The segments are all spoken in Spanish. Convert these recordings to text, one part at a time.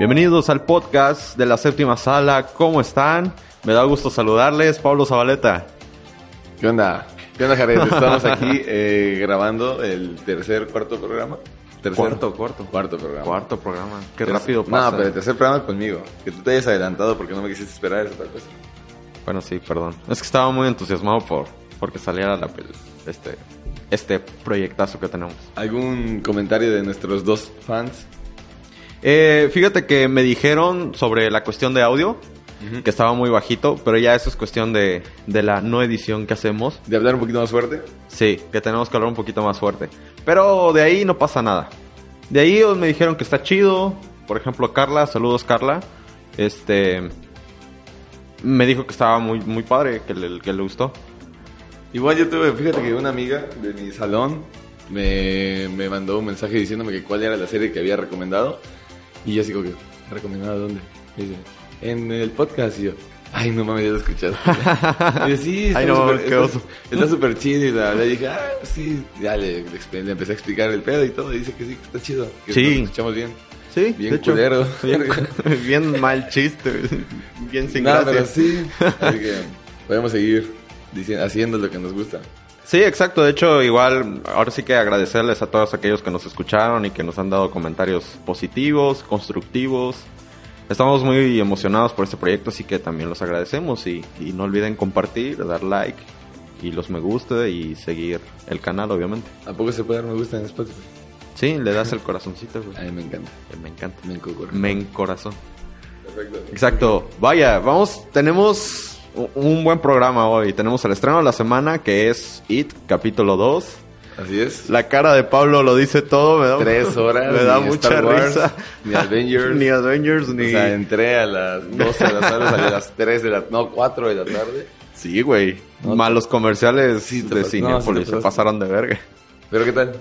Bienvenidos al podcast de la séptima sala. ¿Cómo están? Me da gusto saludarles. Pablo Zabaleta. ¿Qué onda? ¿Qué onda, Jared? Estamos aquí eh, grabando el tercer, cuarto programa. ¿Tercer? Cuarto, cuarto. Cuarto programa. Cuarto programa. Qué rápido pasa. No, pero el tercer programa conmigo. Que tú te hayas adelantado porque no me quisiste esperar esa otra cosa. Bueno, sí, perdón. Es que estaba muy entusiasmado por porque saliera la, este, este proyectazo que tenemos. ¿Algún comentario de nuestros dos fans? Eh, fíjate que me dijeron sobre la cuestión de audio, que estaba muy bajito, pero ya eso es cuestión de, de la no edición que hacemos. ¿De hablar un poquito más fuerte? Sí, que tenemos que hablar un poquito más fuerte. Pero de ahí no pasa nada. De ahí me dijeron que está chido. Por ejemplo, Carla, saludos Carla. Este me dijo que estaba muy muy padre, que le, que le gustó. Igual yo tuve, fíjate que una amiga de mi salón me, me mandó un mensaje diciéndome que cuál era la serie que había recomendado. Y yo que, ¿recomendado dónde? Y dice, en el podcast. Y yo, ay, no mames, ya lo he escuchado. y yo, sí, está Ay, no, súper- qué oso. Está súper chido. Y la, le dije, ah, sí. Ya le, le empecé a explicar el pedo y todo. Y dice que sí, que está chido. Que Sí. nos escuchamos bien. Sí, Bien hecho, culero. Bien, bien mal chiste, bien sin No, gracia. pero sí. Así que podemos seguir diciendo, haciendo lo que nos gusta. Sí, exacto. De hecho, igual, ahora sí que agradecerles a todos aquellos que nos escucharon y que nos han dado comentarios positivos, constructivos. Estamos muy emocionados por este proyecto, así que también los agradecemos y, y no olviden compartir, dar like y los me gusta y seguir el canal, obviamente. ¿A poco se puede dar me gusta en Spotify? Sí, le das el corazoncito, güey. A mí me encanta. Me encanta. Me encocora. Me corazón. Perfecto. Exacto. Vaya, vamos, tenemos un buen programa hoy. Tenemos el estreno de la semana que es It, capítulo 2. Así es. La cara de Pablo lo dice todo, me da, Tres horas. me da mucha Star Wars, risa. Ni Avengers. ni Avengers, ni... O sea, entré a las 12 de la tarde, salí a las 3 de la... No, 4 de la tarde. Sí, güey. No, Malos comerciales Sí, de pas- no, Cinepolis sí se pasaron de verga. ¿Pero qué tal?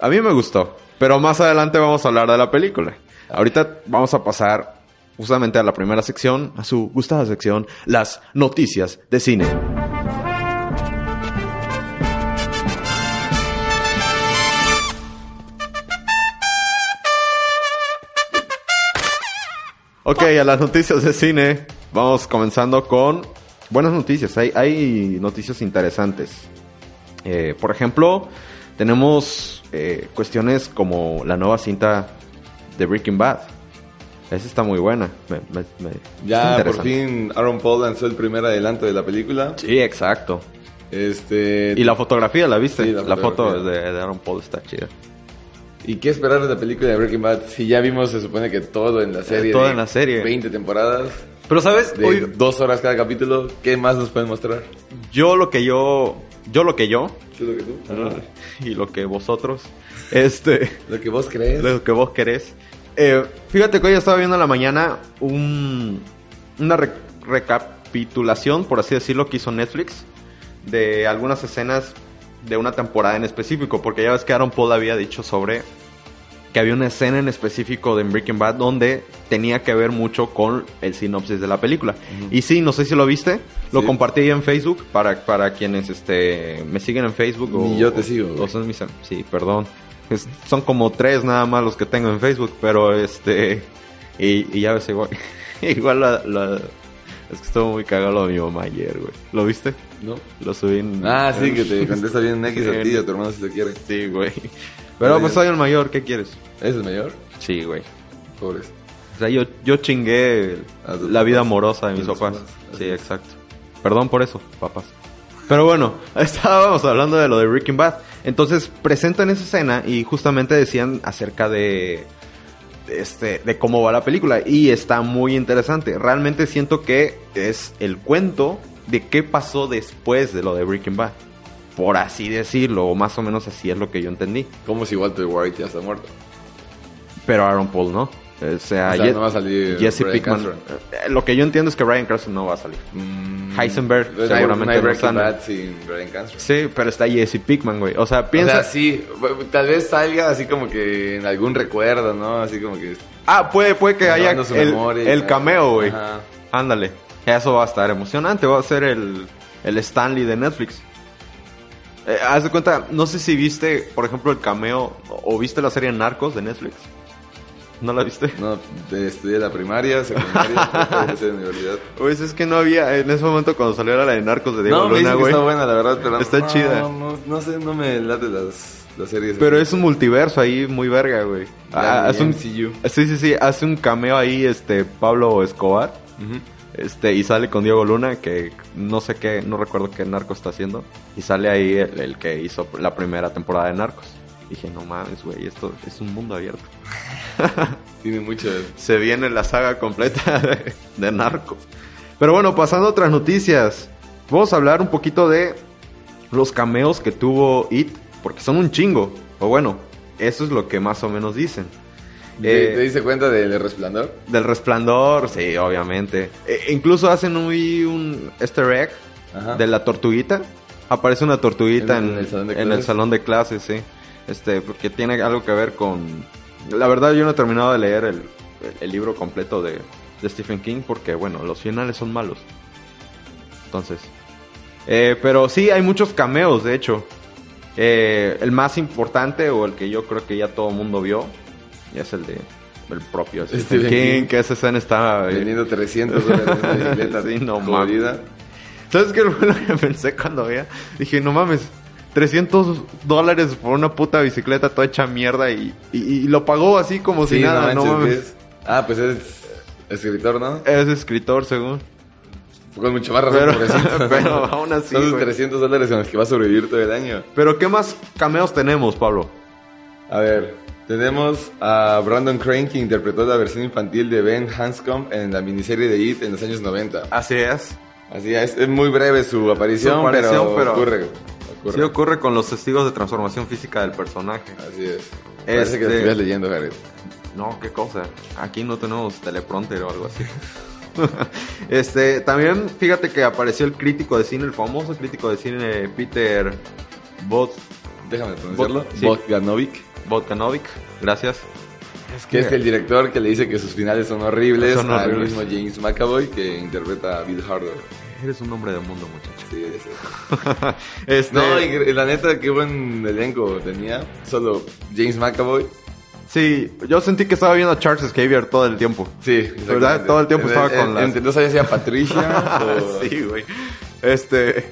A mí me gustó, pero más adelante vamos a hablar de la película. Ahorita vamos a pasar justamente a la primera sección, a su gustada sección, las noticias de cine. Ok, a las noticias de cine. Vamos comenzando con buenas noticias. Hay, hay noticias interesantes. Eh, por ejemplo, tenemos eh, cuestiones como la nueva cinta de Breaking Bad. Esa está muy buena. Me- me- me- está Ya por fin Aaron Paul lanzó el primer adelanto de la película. Sí, exacto. Este... Y la fotografía, ¿la viste? Sí, la la, foto de, de Aaron Paul está chida. ¿Y qué esperar de la película de Breaking Bad? Si ya vimos, se supone que todo en la serie. todo de en la serie. 20 temporadas. Pero, ¿sabes? De Hoy, dos horas cada capítulo. ¿Qué más nos pueden mostrar? yo lo que yo... Yo lo que yo... ¿Qué es lo que tú? Y lo que vosotros... Este... Lo que vos crees. lo que vos querés. Eh, fíjate que hoy estaba viendo en la mañana un, una re- recapitulación, por así decirlo, que hizo Netflix de algunas escenas de una temporada en específico, porque ya ves que Aaron Paul había dicho sobre que había una escena en específico de Breaking Bad donde tenía que ver mucho con el sinopsis de la película. Y sí, no sé si lo viste, lo Sí. compartí en Facebook para, para quienes este, me siguen en Facebook. Ni yo te sigo, o son mis sí, perdón. Es- son como tres nada más los que tengo en Facebook, pero este... Y, y ya ves, igual, igual la, la- Es que estuvo muy cagado lo de mi mamá ayer, güey. ¿Lo viste? ¿No? Lo subí en... Ah, sí, en- que te contesta bien un X a ti y a tu hermano si te quiere. Sí, güey. Pero pues soy el mayor, ¿qué quieres? ¿Ese es mayor? Sí, güey. Pobres. O sea, yo, yo chingué la vida amorosa de mis papás. Sí, exacto. Perdón por eso, papás. Pero bueno, estábamos hablando de lo de Breaking Bad. Entonces presentan esa escena y justamente decían acerca de, este, de cómo va la película. Y está muy interesante. Realmente siento que es el cuento de qué pasó después de lo de Breaking Bad. Por así decirlo, o más o menos así es lo que yo entendí. Como si Walter White ya está muerto. Pero Aaron Paul no. O sea, O sea, Ye- no va a salir Jesse Pickman. Eh, Lo que yo entiendo es que Ryan Cranston no va a salir. Mm, Heisenberg, pues no hay- seguramente No no. Bad sin Cranston. Sí, pero está Jesse Pickman, güey. O sea, O piensa. sea, sí, tal vez salga así como que en algún recuerdo, ¿no? Así como que... Ah, puede, puede que haya el, memoria cameo, güey. Ándale. Eso va a estar emocionante. Va a ser el, el Stanley de Netflix. Eh, haz de cuenta, no sé si viste, por ejemplo, el cameo o, o viste la serie Narcos de Netflix. ¿No la viste? No, estudié la primaria, secundaria, de universidad. Pues es que no había, en ese momento cuando salió era la de Narcos de Diego No, me Luna, güey. está buena, la verdad, pero Está no, chida. No, no sé, no me late las, las series. Pero es un multiverso ahí muy verga, güey. Ah, hace un, MCU. sí, sí, sí, hace un cameo ahí, este, Pablo Escobar. Este, y sale con Diego Luna, que no sé qué, no recuerdo qué narco está haciendo. Y sale ahí el, el que hizo la primera temporada de Narcos. Dije, no mames, güey, esto es un mundo abierto. Tiene mucho. Se viene la saga completa de, de Narcos. Pero bueno, pasando a otras noticias. Vamos a hablar un poquito de los cameos que tuvo It, porque son un chingo. O bueno, eso es lo que más o menos dicen. ¿Te, Eh, te diste cuenta del resplandor? Del resplandor, sí, obviamente. E- incluso hacen un, un easter egg Ajá. de la tortuguita. Aparece una tortuguita ¿En- el salón de en el salón de clases, sí. Este, porque tiene algo que ver con... La verdad yo no he terminado de leer el, el libro completo de, de Stephen King porque, bueno, los finales son malos. Entonces... eh, pero sí, hay muchos cameos, de hecho. Eh, el más importante o el que yo creo que ya todo el mundo vio es el de el propio Stephen Stephen King, King. que esa escena está... eh, Vendiendo 300 dólares bicicleta. Sí, no mames. ¿Sabes qué fue lo que pensé cuando veía? Dije, no mames, 300 dólares por una puta bicicleta toda hecha mierda y, y, y lo pagó así como si Sí, nada, no. Ah, pues es escritor, ¿no? Es escritor, según. Con mucho más razón, Pero- pero aún así, Son los güey. 300 dólares con los que va a sobrevivir todo el año. Pero ¿qué más cameos tenemos, Pablo? A ver, tenemos a Brandon Crane que interpretó la versión infantil de Ben Hanscom en la miniserie de It en los años 90. Así es. Así es, es muy breve su aparición, Su aparición, pero, pero- ocurre. Ocurre. Sí ocurre con los testigos de transformación física del personaje. Así es. Parece Este- que lo estuvieras leyendo, Jared. No, qué cosa. Aquí no tenemos teleprompter o algo así. este, también fíjate que apareció el crítico de cine, el famoso crítico de cine Peter Bot Déjame pronunciarlo. Bot- sí. Bogdanovic, Botanovic. Gracias. que es el director que le dice que sus finales son horribles Son al horribles. mismo James McAvoy que interpreta a Bill Harder. Eres un hombre de mundo, muchacho. Sí, sé. este, No, y la neta, qué buen elenco tenía. Solo James McAvoy. Sí, yo sentí que estaba viendo a Charles Xavier todo el tiempo. Sí, ¿Verdad? Todo el tiempo estaba con En- las- no sabía si era Patricia o... sí, güey. Este.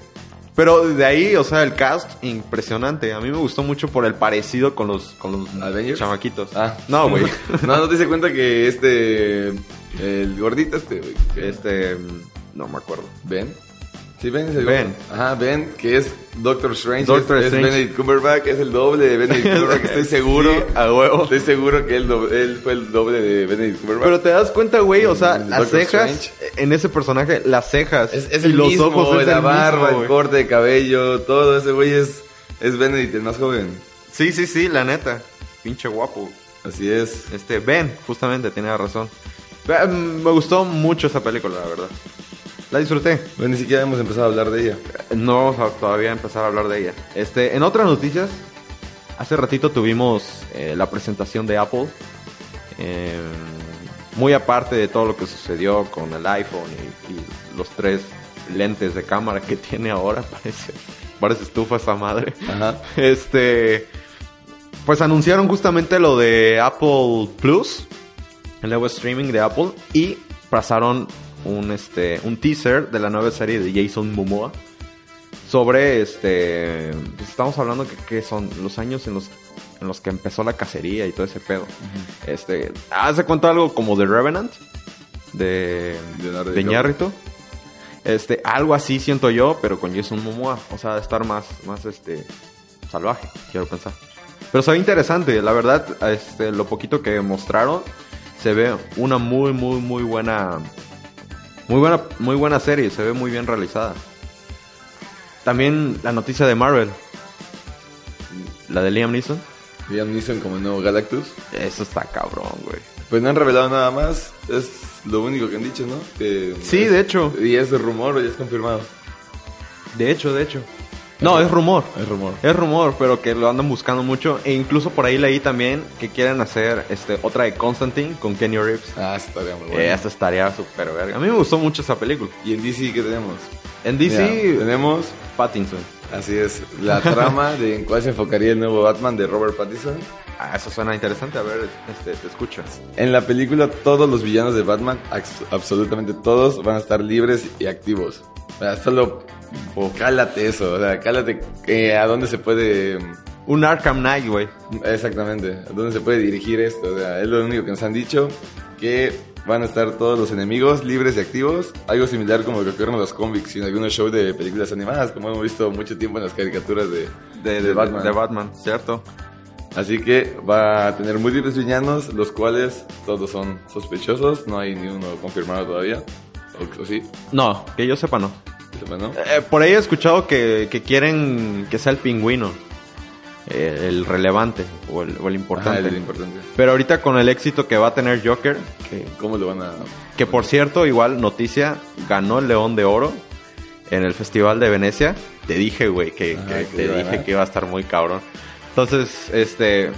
Pero de ahí, o sea, el cast impresionante. A mí me gustó mucho por el parecido con los, con los ¿Avengers? chamaquitos. Ah. No, güey. no, no te diste cuenta que este... El gordito este, güey. este. Mm, No me acuerdo. ¿Ben? Sí, Ben es el Ben. Ajá, Ben, que es Doctor Strange. Doctor es, es Strange. Benedict Cumberbatch, es el doble de Benedict Cumberbatch. Estoy seguro. Sí, a huevo. Estoy seguro que él, fue el doble de Benedict Cumberbatch. Pero te das cuenta, güey, o sea, Mm, las Doctor cejas Strange. en ese personaje, las cejas Es, es y el los mismo, ojos es la el barba, mismo, el corte de cabello, todo ese güey es, es Benedict, el más joven. Sí, sí, sí, la neta. Pinche guapo. Así es. Este, Ben, justamente, tenía razón. Eh, Me gustó mucho esa película, la verdad. La disfruté. Bueno, ni siquiera hemos empezado a hablar de ella. No vamos a todavía empezar a hablar de ella. Este, en otras noticias, hace ratito tuvimos eh, la presentación de Apple. Eh, muy aparte de todo lo que sucedió con el iPhone y, y los tres lentes de cámara que tiene ahora, parece, parece estufa esa madre. Ajá. Este, pues anunciaron justamente lo de Apple Plus, el nuevo streaming de Apple, y pasaron un, este, un teaser de la nueva serie de Jason Momoa sobre, este, pues estamos hablando que, que son los años en los, en los que empezó la cacería y todo ese pedo. Este, hace cuenta algo como The Revenant de, de DiCaprio. Iñárritu. Este, algo así siento yo, pero con Jason Momoa. O sea, de estar más, más, este, salvaje, quiero pensar. Pero se ve interesante, la verdad, este, lo poquito que mostraron, se ve una muy, muy, muy buena, muy buena, muy buena serie, se ve muy bien realizada. También la noticia de Marvel, la de Liam Neeson, Liam Neeson como el nuevo Galactus. eso está cabrón, güey. Pues no han revelado nada más. Es lo único que han dicho, ¿no? Que Sí, de hecho, Y es rumor o ya es confirmado. de hecho, de hecho. No, es rumor. Es rumor. Es rumor, pero que lo andan buscando mucho. E incluso por ahí leí también que quieren hacer este, otra de Constantine con Kenny Reeves. Ah, estaría muy bueno. Esa estaría súper verga. A mí me gustó mucho esa película. ¿Y en DC qué tenemos? En DC, Mira, tenemos, Pattinson. así es, la trama de en cuál se enfocaría el nuevo Batman de Robert Pattinson. Ah, eso suena interesante. A ver, este, te escucho. En la película todos los villanos de Batman, absolutamente todos, van a estar libres y activos. O sea, solo cálate eso, o sea, cálate eh, a dónde se puede... Un Arkham Knight, güey. Exactamente, a dónde se puede dirigir esto. O sea, es lo único que nos han dicho, que van a estar todos los enemigos libres y activos. Algo similar como lo que ocurre en los cómics y en algunos shows de películas animadas, como hemos visto mucho tiempo en las caricaturas de, De, de Batman. de Batman, ¿cierto? Así que va a tener múltiples villanos, los cuales todos son sospechosos, no hay ni uno confirmado todavía. O, o sí, No, que yo sepa no. Que sepa, ¿no? Eh, por ahí he escuchado que, que quieren que sea el pingüino. eh, el relevante o el, o el importante. Ajá, el importante. Pero ahorita con el éxito que va a tener Joker, que, ¿Cómo lo van a...? que por cierto, igual noticia, ganó el León de Oro en el Festival de Venecia. Te dije, güey, que, Ajá, que que te dije que iba a estar muy cabrón. Entonces, este,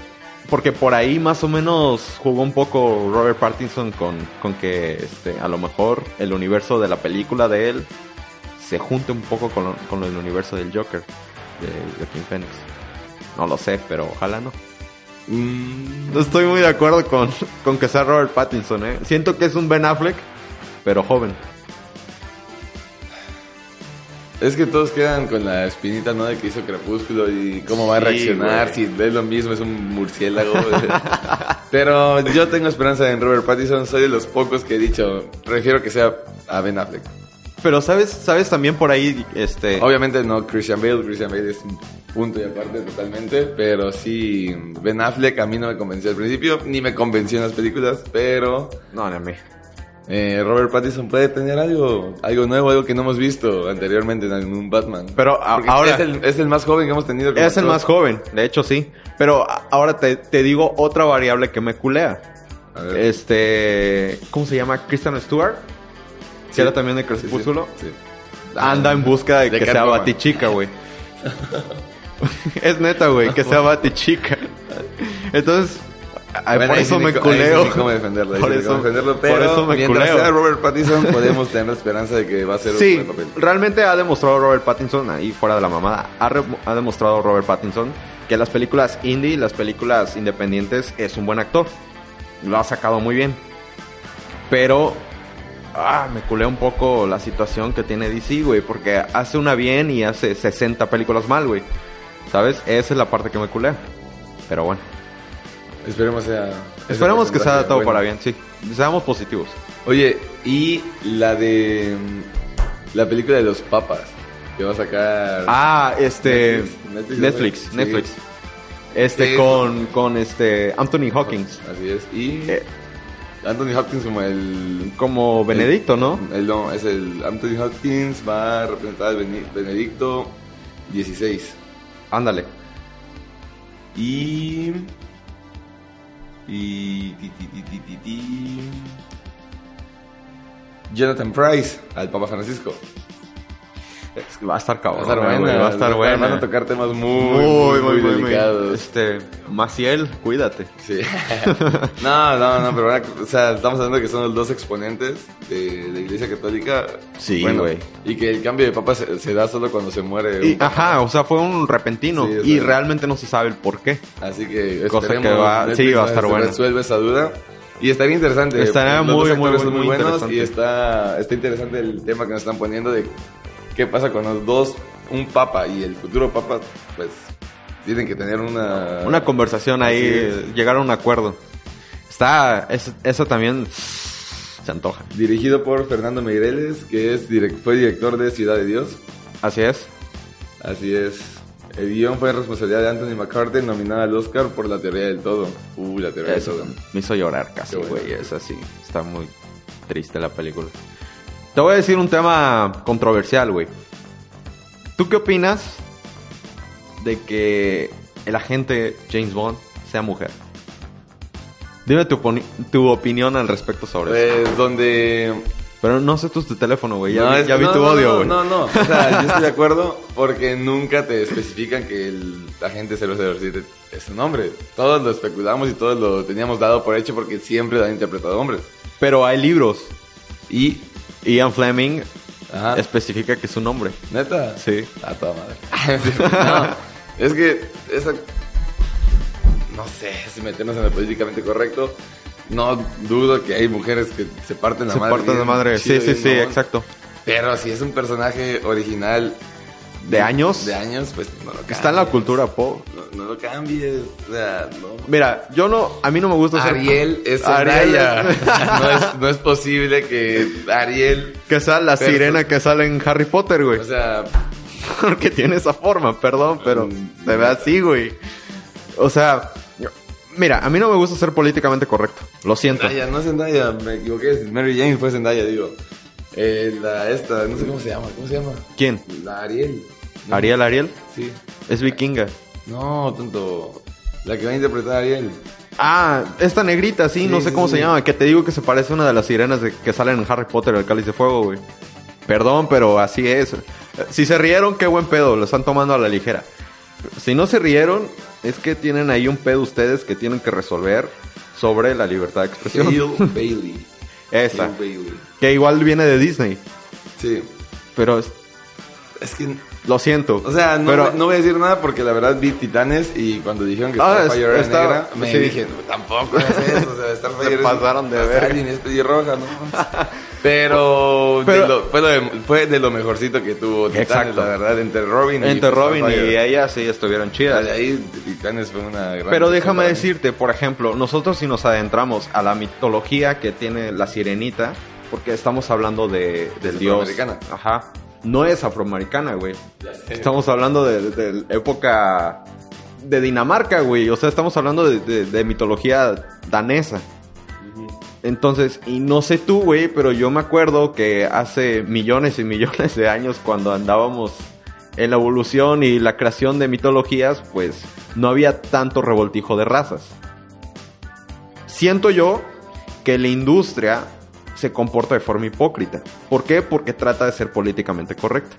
porque por ahí más o menos jugó un poco Robert Pattinson con, con que, este, a lo mejor el universo de la película de él se junte un poco con, lo- con el universo del Joker de Joaquin Phoenix. No lo sé, pero ojalá no. Mm, No estoy muy de acuerdo con, con que sea Robert Pattinson, ¿eh? Siento que es un Ben Affleck, pero joven. es que todos quedan con la espinita, ¿no? De que hizo Crepúsculo y cómo va a reaccionar, si ve lo mismo, es un murciélago. Pero yo tengo esperanza en Robert Pattinson, soy de los pocos que he dicho, prefiero que sea a Ben Affleck. Pero sabes, sabes también por ahí, este... Obviamente no Christian Bale, Christian Bale es un punto y aparte totalmente, pero sí Ben Affleck a mí no me convenció al principio, ni me convenció en las películas, pero No, no, a mí. eh, Robert Pattinson puede tener algo, algo nuevo, algo que no hemos visto anteriormente en un Batman. Pero a- ahora- es el, es el más joven que hemos tenido. Es el más joven, de hecho sí. Pero a- ahora te, te digo otra variable que me culea. A ver. Este... ¿Cómo se llama? Kristen Stewart. Que era también de Crepúsculo. Anda en busca de, De que sea. Batichica, güey. es neta, güey, que sea Batichica. Entonces, ay, Bueno, por eso sí me culeo. sí ni cómo defenderlo, ahí Por sí eso- cómo defenderlo, por eso me mientras culeo. sea Robert Pattinson podemos tener la esperanza de que va a ser un Sí, buen papel. realmente ha demostrado Robert Pattinson, ahí fuera de la mamada, ha, re- ha demostrado Robert Pattinson que las películas indie, las películas independientes, es un buen actor. Lo ha sacado muy bien. Pero ah, me culea un poco la situación que tiene DC, güey, porque hace una bien y hace 60 películas mal, güey. ¿Sabes? Esa es la parte que me culea. Pero bueno, Esperemos sea. esperemos que sea todo bueno. para bien, sí. Seamos positivos. Oye, y la de. La película de los papas. Que va a sacar. Ah, este. Netflix, Netflix, Netflix, Netflix. sí. Este, con, con este. Anthony Hawkins. Así es. Y. Eh, Anthony Hopkins como el. como Benedicto, ¿no? El, no, es el. Anthony Hopkins va a representar al Benedicto 16. Ándale. Y. Y. ti, ti, ti. Jonathan Price al Papa Francisco. Es que Va a estar Va a cabrón. estar güey, buena. Va a estar buena. Van a tocar temas muy, muy, muy, muy, muy. delicados. Este. Maciel, cuídate. Sí. no, no, no, pero bueno, o sea, estamos hablando de que son los dos exponentes de la Iglesia Católica. Sí, Bueno, güey. Y que el cambio de papa se, se da solo cuando se muere. Y, ajá, o sea, fue un repentino. Sí, y realmente no se sabe el por qué. Así que Cosa que va- sí, va a estar bueno. resuelve esa duda. Y estaría interesante. Estaría Los muy, muy, muy, muy buenos interesante. y está, está interesante el tema que nos están poniendo de qué pasa con los dos, un papa y el futuro papa, pues tienen que tener una... Una conversación ahí, llegar a un acuerdo. Está. es- eso también. Se antoja. Dirigido por Fernando Meireles, que es fue director de Ciudad de Dios. Así es. Así es. El guion fue responsabilidad de Anthony McCarthy, nominada al Oscar por La Teoría del Todo. Uh, La Teoría Eso del Todo. me hizo llorar casi, bueno. güey. Es así. Está muy triste la película. Te voy a decir un tema controversial, güey. ¿Tú qué opinas de que el agente James Bond sea mujer? Dime tu, tu opinión al respecto sobre eso. Pues donde Pero no sé tu, tu teléfono, güey. Ya, No, vi, es- ya vi no, tu no, odio, güey. No, no, O sea, yo estoy de acuerdo porque nunca te especifican que el agente 007 es un hombre. Todos lo especulamos y todos lo teníamos dado por hecho porque siempre lo han interpretado hombres. Pero hay libros. Y. Ian Fleming Ajá. especifica que es un hombre. ¿Neta? Sí. A toda madre. No, es que esa. no sé, si meternos en lo políticamente correcto. No dudo que hay mujeres que se parten la Se madre. parten la madre. Sí, sí, sí, mamón. exacto. Pero si es un personaje original ¿De años? de años, pues no lo cambies. Está en la cultura pop. No, no lo cambies. O sea, no. Mira, yo no, a mí no me gusta ser... Ariel es Zendaya. es- no, es, no es posible que Ariel, Que sea la Pero- sirena que sale en Harry Potter, güey. o sea, Porque tiene esa forma, perdón, pero Mm, se ve así, güey. O sea, mira, a mí no me gusta ser políticamente correcto. Lo siento. Zendaya, no Zendaya, me equivoqué. Mary Jane fue Zendaya, digo. Eh, la esta, no sé cómo se llama, ¿cómo se llama? ¿Quién? La Ariel. No, Ariel, Ariel. Sí. Es vikinga. No, tonto. La que va a interpretar a Ariel. Ah, esta negrita, sí, Sí, no sé sí, cómo sí. se llama. Que te digo que se parece a una de las sirenas de- que salen en Harry Potter, el cáliz de fuego, güey. Perdón, pero así es. Si se rieron, qué buen pedo, lo están tomando a la ligera. Si no se rieron, es que tienen ahí un pedo ustedes que tienen que resolver sobre la libertad de expresión. Hale Bailey. Esa. Hale Bailey. Que igual viene de Disney. Sí. Pero es- Es que, lo siento. o sea, no, pero, no voy a decir nada porque la verdad vi Titanes y cuando dijeron que Ah, Starfire era está- negra, me sí. dije, tampoco es eso, o sea, Starfire Se pasaron de. Alien, es pelirroja, ¿no? Pero, Pero- de lo- fue, lo de, fue de lo mejorcito que tuvo Titanes, Exacto. la verdad, entre Robin y entre pues, Robin y ella sí estuvieron chidas. De ahí Titanes fue una gran Pero déjame decirte, por ejemplo, nosotros si nos adentramos a la mitología que tiene la sirenita, porque estamos hablando de, del dios. afroamericana. Ajá. No es afroamericana, güey. Estamos hablando de, época de Dinamarca, güey. O sea, estamos hablando de- de mitología danesa. Entonces, y no sé tú, güey, pero yo me acuerdo que hace millones y millones de años cuando andábamos en la evolución y la creación de mitologías, pues no había tanto revoltijo de razas. Siento yo que la industria se comporta de forma hipócrita. ¿Por qué? Porque trata de ser políticamente correcta.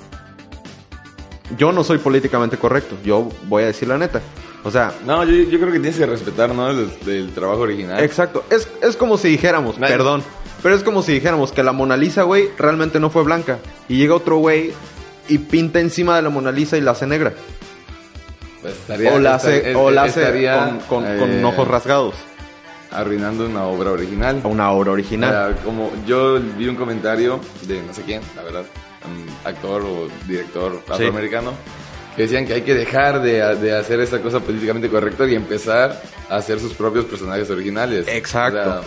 Yo no soy políticamente correcto, yo voy a decir la neta. O sea, No, yo, yo creo que tienes que respetar, ¿no? El, el trabajo original. Exacto. Es, es como si dijéramos, Nadie- perdón, pero es como si dijéramos que la Mona Lisa, güey, realmente no fue blanca. Y llega otro güey y pinta encima de la Mona Lisa y la hace negra. Pues estaría- o la hace, estaría- o la hace estaría, con, con- con eh, ojos rasgados. Arruinando una obra original. Una obra original. O sea, como yo vi un comentario de no sé quién, la verdad, actor o director afroamericano, que decían que hay que dejar de, de hacer esta cosa políticamente correcta y empezar a hacer sus propios personajes originales. Exacto. O sea,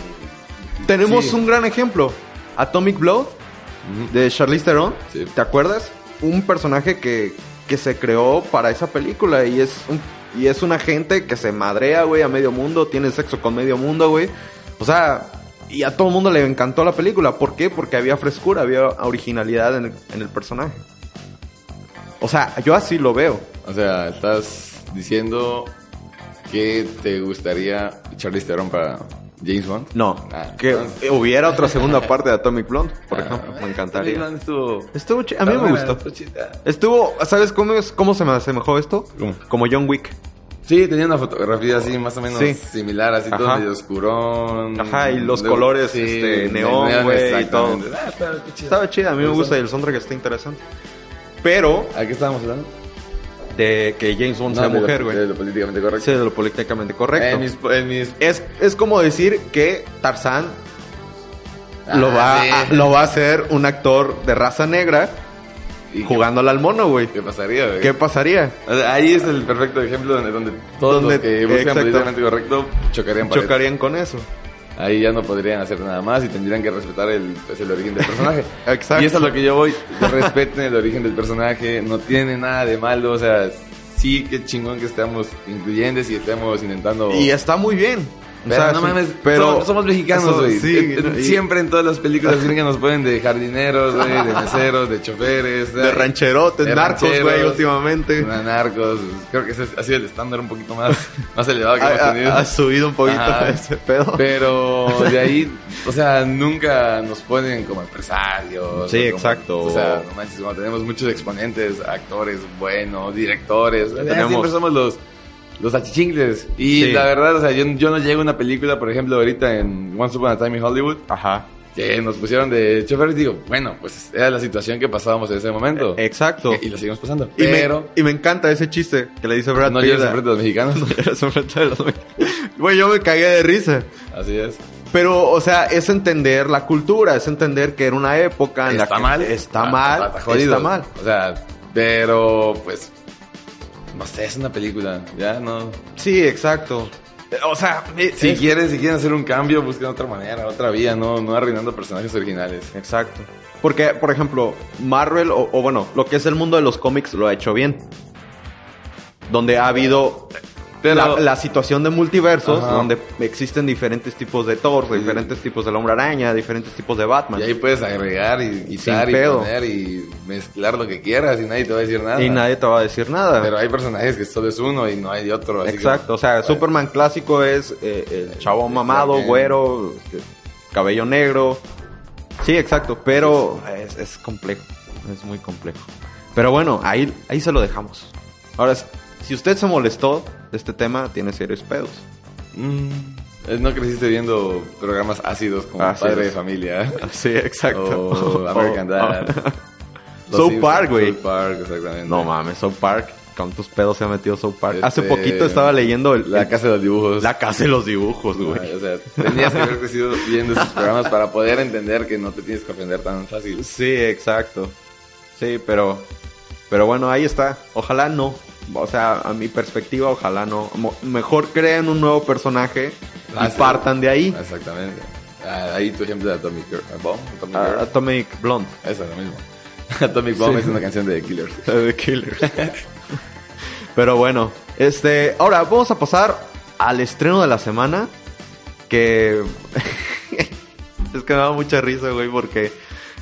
Tenemos sí. un gran ejemplo. Atomic Blood de Charlize Theron. Sí. ¿Te acuerdas? Un personaje que, que se creó para esa película y es un, y es una gente que se madrea, güey, a medio mundo, tiene sexo con medio mundo, güey. O sea, y a todo el mundo le encantó la película. ¿Por qué? Porque había frescura, había originalidad en el, personaje. O sea, yo así lo veo. O sea, estás diciendo que te gustaría Charlize Theron para James Bond. No, Ah, que entonces- hubiera otra segunda parte de Atomic Blonde, por Ah, ejemplo. Me encantaría. James Bond estuvo- Estuvo chi- a mí me gustó. estuvo ¿sabes cómo, es, cómo se me asemejó esto? ¿Cómo? Como John Wick. Sí, tenía una fotografía así más o menos Sí. similar, así todo medio oscurón. Ajá, y los colores, este, neón, güey, y todo. Ah. Estaba chida, a mí me Me gusta y el soundtrack está interesante. Pero ¿A qué estábamos hablando? De que James Bond sea No, de mujer, De güey. lo políticamente correcto. Sí, de lo políticamente correcto. En mis, en mis- Es, es como decir que Tarzán Ah, lo, va sí. a, lo va a hacer un actor de raza negra ¿Y jugándole al mono, güey. ¿Qué, pasaría, güey? ¿Qué pasaría? Ahí es el perfecto ejemplo donde, donde todos Donde- los que buscan políticamente correcto chocarían. Chocarían con eso. Ahí ya no podrían hacer nada más y tendrían que respetar el, pues, el origen del personaje. Exacto. Y eso es lo que yo voy. Respeten el origen del personaje. No tiene nada de malo. O sea, sí que chingón que estemos incluyentes y estemos intentando... Y está muy bien. O Pero sea, no mames, pero somos, somos mexicanos, güey. sí, y- Siempre en todas las películas que nos ponen de jardineros, güey, de meseros, de choferes. de rancherotes, de narcos, güey, últimamente. de narcos. Creo que ese ha sido el estándar un poquito más, más elevado que hemos tenido. ha- ha subido un poquito Ajá. ese pedo. Pero de ahí, o sea, nunca nos ponen como empresarios. Sí, o como- exacto. O sea, no manches, como tenemos muchos exponentes, actores buenos, directores. o sea, Tenemos- Siempre somos los, los achichingles. Y Sí. la verdad, o sea, yo, yo no llego a una película, por ejemplo, ahorita en Once Upon a Time in Hollywood. Ajá. que nos pusieron de choferes, digo, bueno, pues era la situación que pasábamos en ese momento. Exacto. Y lo seguimos pasando. Y, Pero me, y me encanta ese chiste que le dice Brad no llores enfrente de los mexicanos. No llores enfrente de los mexicanos. Güey, yo me cagué de risa. Así es. Pero, o sea, es entender la cultura, es entender que era una época en la Está que mal. Está mal. Está, jodido. Está mal. O sea, pero pues. No sé, es una película. Ya no. Sí, exacto. O sea, eh, Si es- quieren, si quieren hacer un cambio, busquen otra manera, otra vía, no, no arruinando personajes originales. Exacto. Porque, por ejemplo, Marvel, o, o bueno, lo que es el mundo de los cómics lo ha hecho bien. Donde ha habido Pero- la, la situación de multiversos, Ajá. donde existen diferentes tipos de Thor, diferentes tipos de la Hombre Araña, diferentes tipos de Batman. Y ahí puedes agregar y quitar y poner y mezclar lo que quieras y nadie te va a decir nada. Y nadie te va a decir nada. Pero hay personajes que solo es uno y no hay de otro. así Exacto, o sea, Bueno. Superman clásico es eh, el chavo mamado, güero, este, cabello negro. Sí, exacto, pero es, es complejo, es muy complejo. Pero bueno, ahí, ahí se lo dejamos. Ahora, si usted se molestó de este tema, tiene serios pedos. Mm, no creciste viendo programas ácidos como Así Padre de Familia. Sí, exacto. O American Dad. Los South Simpsons, Park, güey. South Park, exactamente. No mames, South Park. Con tus pedos se ha metido South Park. Este, Hace poquito estaba leyendo el- La Casa de los Dibujos. la casa de los dibujos, güey. Ay, O sea, tenías que haber crecido viendo esos programas para poder entender que no te tienes que ofender tan fácil. Sí, exacto. Sí, pero pero bueno, ahí está. Ojalá no. O sea, a mi perspectiva, ojalá no. Mejor creen un nuevo personaje Ah, y sí. partan de ahí. Exactamente. Ah, ahí tu ejemplo de Atomic Girl. Ah, Bomb, Atomic A- Girl. Atomic Blonde. Eso es lo mismo. Atomic Bomb Sí. es una canción de The Killers. The Killers. Pero bueno, este, ahora vamos a pasar al estreno de la semana que es que me da mucha risa, güey, porque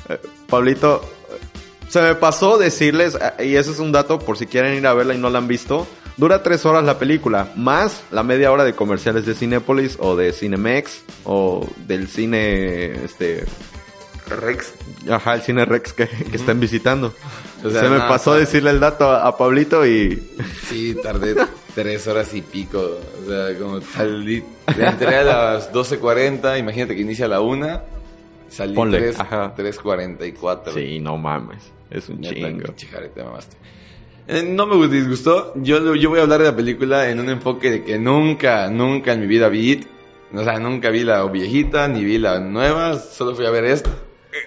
eh, Pablito se me pasó decirles eh, y ese es un dato por si quieren ir a verla y no la han visto. Dura tres horas la película, más la media hora de comerciales de Cinépolis o de Cinemex o del cine, este, Rex. Ajá, el cine Rex que, que están visitando. O sea, Se me no, pasó o sea- decirle el dato a, a Pablito y... Sí, tardé tres horas y pico. O sea, como salí. Entré a las 12.40. Imagínate que inicia a la 1. Salí Ponle, 3, ajá. 3.44. Sí, no mames. Es un Neta, chingo. jarete, mamaste. Eh, No me disgustó. Yo, yo voy a hablar de la película en un enfoque de que nunca, nunca en mi vida vi It. O sea, nunca vi la viejita, ni vi la nueva. Solo fui a ver esta.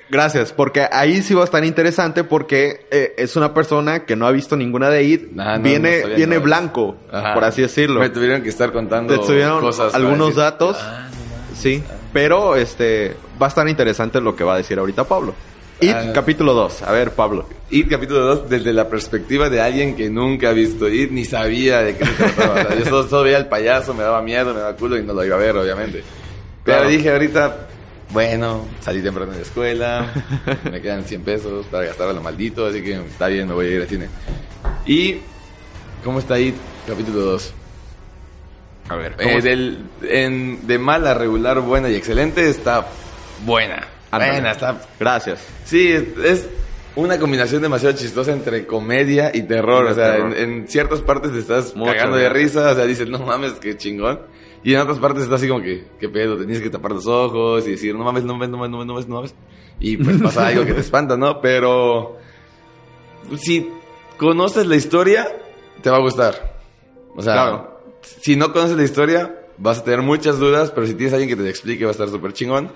Gracias, porque ahí sí va a estar interesante porque eh, es una persona que no ha visto ninguna de IT. No, viene no viene blanco, Ajá. por así decirlo. Me tuvieron que estar contando Te cosas. algunos datos. "Ah, no mames". Sí, pero este va a estar interesante lo que va a decir ahorita Pablo. IT Ah. capítulo 2. A ver, Pablo. It capítulo 2 desde la perspectiva de alguien que nunca ha visto It ni sabía de qué se trataba. O sea, yo solo, solo veía al payaso, me daba miedo, me daba culo y no lo iba a ver, obviamente. Pero Claro. dije ahorita, bueno, salí temprano de la escuela, me quedan 100 pesos para gastar a lo maldito, así que está bien, me voy a ir al cine. Y, ¿cómo está It capítulo 2? A ver, Eh, del, en- de mala, regular, buena y excelente está buena. Buena, está Gracias. Sí, es, es una combinación demasiado chistosa entre comedia y terror. O sea, terror. En, en ciertas partes te estás Mucho, cagando de risa, o sea, dices, no mames, qué chingón. Y en otras partes estás así como que, qué pedo, tenías que tapar los ojos y decir, no mames, no mames, no mames, no mames, no mames, no mames. Y pues pasa algo que te espanta, ¿no? Pero si conoces la historia, te va a gustar. O sea, Claro. si no conoces la historia, vas a tener muchas dudas, pero si tienes a alguien que te explique, va a estar súper chingón.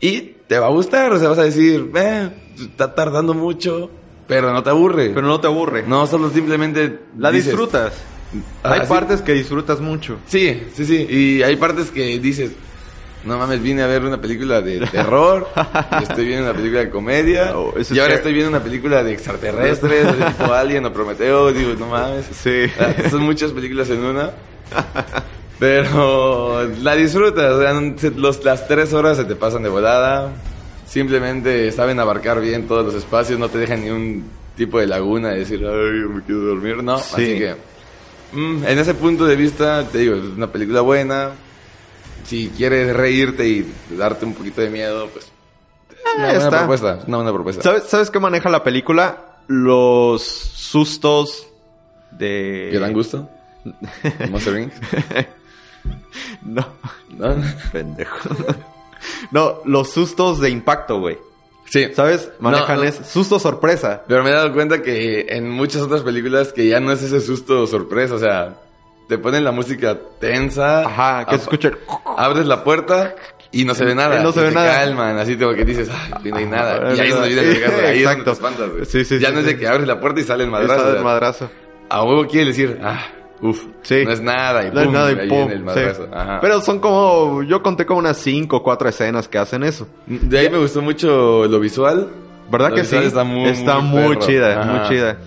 Y te va a gustar, o sea, vas a decir, eh, está tardando mucho, pero no te aburre. Pero no te aburre. no, solo simplemente La dices- disfrutas. Ah, Hay sí. partes que disfrutas mucho. Sí, sí, sí. Y hay partes que dices, no mames, vine a ver una película de terror, estoy viendo una película de comedia, No, y ahora que- estoy viendo una película de extraterrestres, tipo Alien o Prometeo, digo, no mames. Sí. Ah, Son muchas películas en una. Pero la disfrutas, o sea, se- los, las tres horas se te pasan de volada. Simplemente saben abarcar bien todos los espacios, no te dejan ni un tipo de laguna de decir, ay, me quiero dormir, no. Sí. Así que, mm, en ese punto de vista, te digo, es una película buena. Si quieres reírte y darte un poquito de miedo, pues. Es una buena propuesta, es una buena propuesta. ¿Sabes, ¿Sabes qué maneja la película? Los sustos de... ¿Qué dan gusto? Monster Inc. no, ¿No? pendejo. no, los sustos de impacto, güey. Sí. ¿Sabes? Manejan No, no. es susto sorpresa. Pero me he dado cuenta que en muchas otras películas que ya no es ese susto sorpresa, o sea, te ponen la música tensa. Ajá, que se escuche. Abres la puerta y no se ve nada. No se ve nada. calman, así como que dices, ay, no hay nada. Y ahí el Sí, vergazo, ahí es donde te espantas, güey. Sí, sí, Ya no es de que abres la puerta y sale el madrazo. madrazo. a huevo quiere decir, ah, uff, Sí. no es nada y No es pum, nada y pum, el sí. Ajá. Pero son como, yo conté como unas cinco o cuatro escenas que hacen eso. De ahí me gustó mucho lo visual. ¿Verdad Lo que sí? visual está muy, Está muy muy chida, Ajá. muy chida.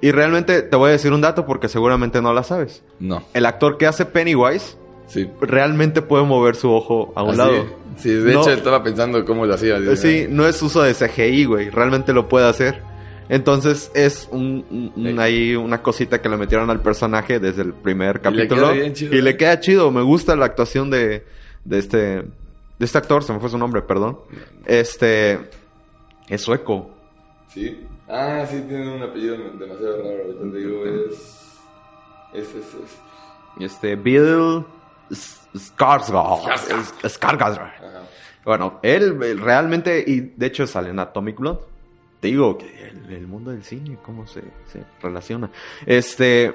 Y realmente te voy a decir un dato porque seguramente no la sabes. No, El actor que hace Pennywise sí. realmente puede mover su ojo a un ¿Ah, lado. sí? Sí, de No. hecho estaba pensando cómo lo hacía. Sí, no es uso de CGI, güey. Realmente lo puede hacer. Entonces es un, un- un- Sí. ahí una cosita que le metieron al personaje desde el primer Y le capítulo. queda bien chido, y le ¿eh? queda chido. Me gusta la actuación de, de este de este actor. Se me fue su nombre, perdón. Este es sueco. Sí. Ah, sí, tiene un apellido demasiado raro. Ahorita te digo, es. Es, es, es. Este Bill Skarsgård. Skarsgård. Bueno, él realmente, y de hecho sale en Atomic Blonde. Te digo que el, mundo del cine, cómo se, se relaciona. Este,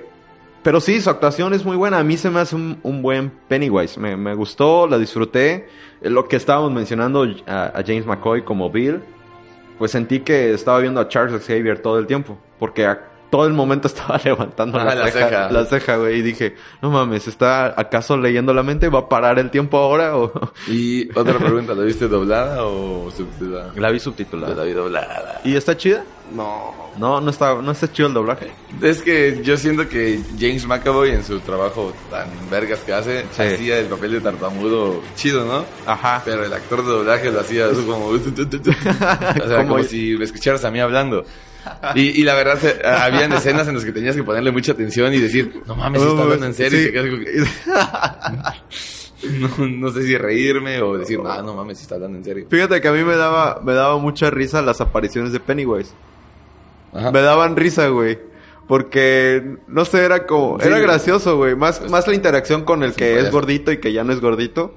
pero sí, su actuación es muy buena. A mí se me hace un, un buen Pennywise. Me, me gustó, la disfruté. Lo que estábamos mencionando a, James McCoy como Bill, pues sentí que estaba viendo a Charles Xavier todo el tiempo. Porque todo el momento estaba levantando Ah, la, la ceja, ceja. la ceja, güey. Y dije, no mames, ¿está acaso leyendo la mente? ¿Va a parar el tiempo ahora? O... Y otra pregunta, ¿la viste doblada o subtitulada? La vi subtitulada. la vi doblada. ¿Y está chida? No. No, no está, no está chido el doblaje. Es que yo siento que James McAvoy en su trabajo tan vergas que hace, Sí. hacía el papel de tartamudo chido, ¿no? Ajá. Pero el actor de doblaje lo hacía así como... o sea, Como- como si me escucharas a mí hablando. Y, y la verdad, se- habían escenas en las que tenías que ponerle mucha atención y decir, no mames, si está hablando en serio. Sí. Y no, no sé si reírme o decir, no, no mames, si está hablando en serio. Fíjate que a mí me daba, me daba mucha risa las apariciones de Pennywise. Ajá. Me daban risa, güey. Porque, no sé, era como... Sí. Era gracioso, güey. Más, Pues- más la interacción con el Sí, que es gordito y que ya no es gordito.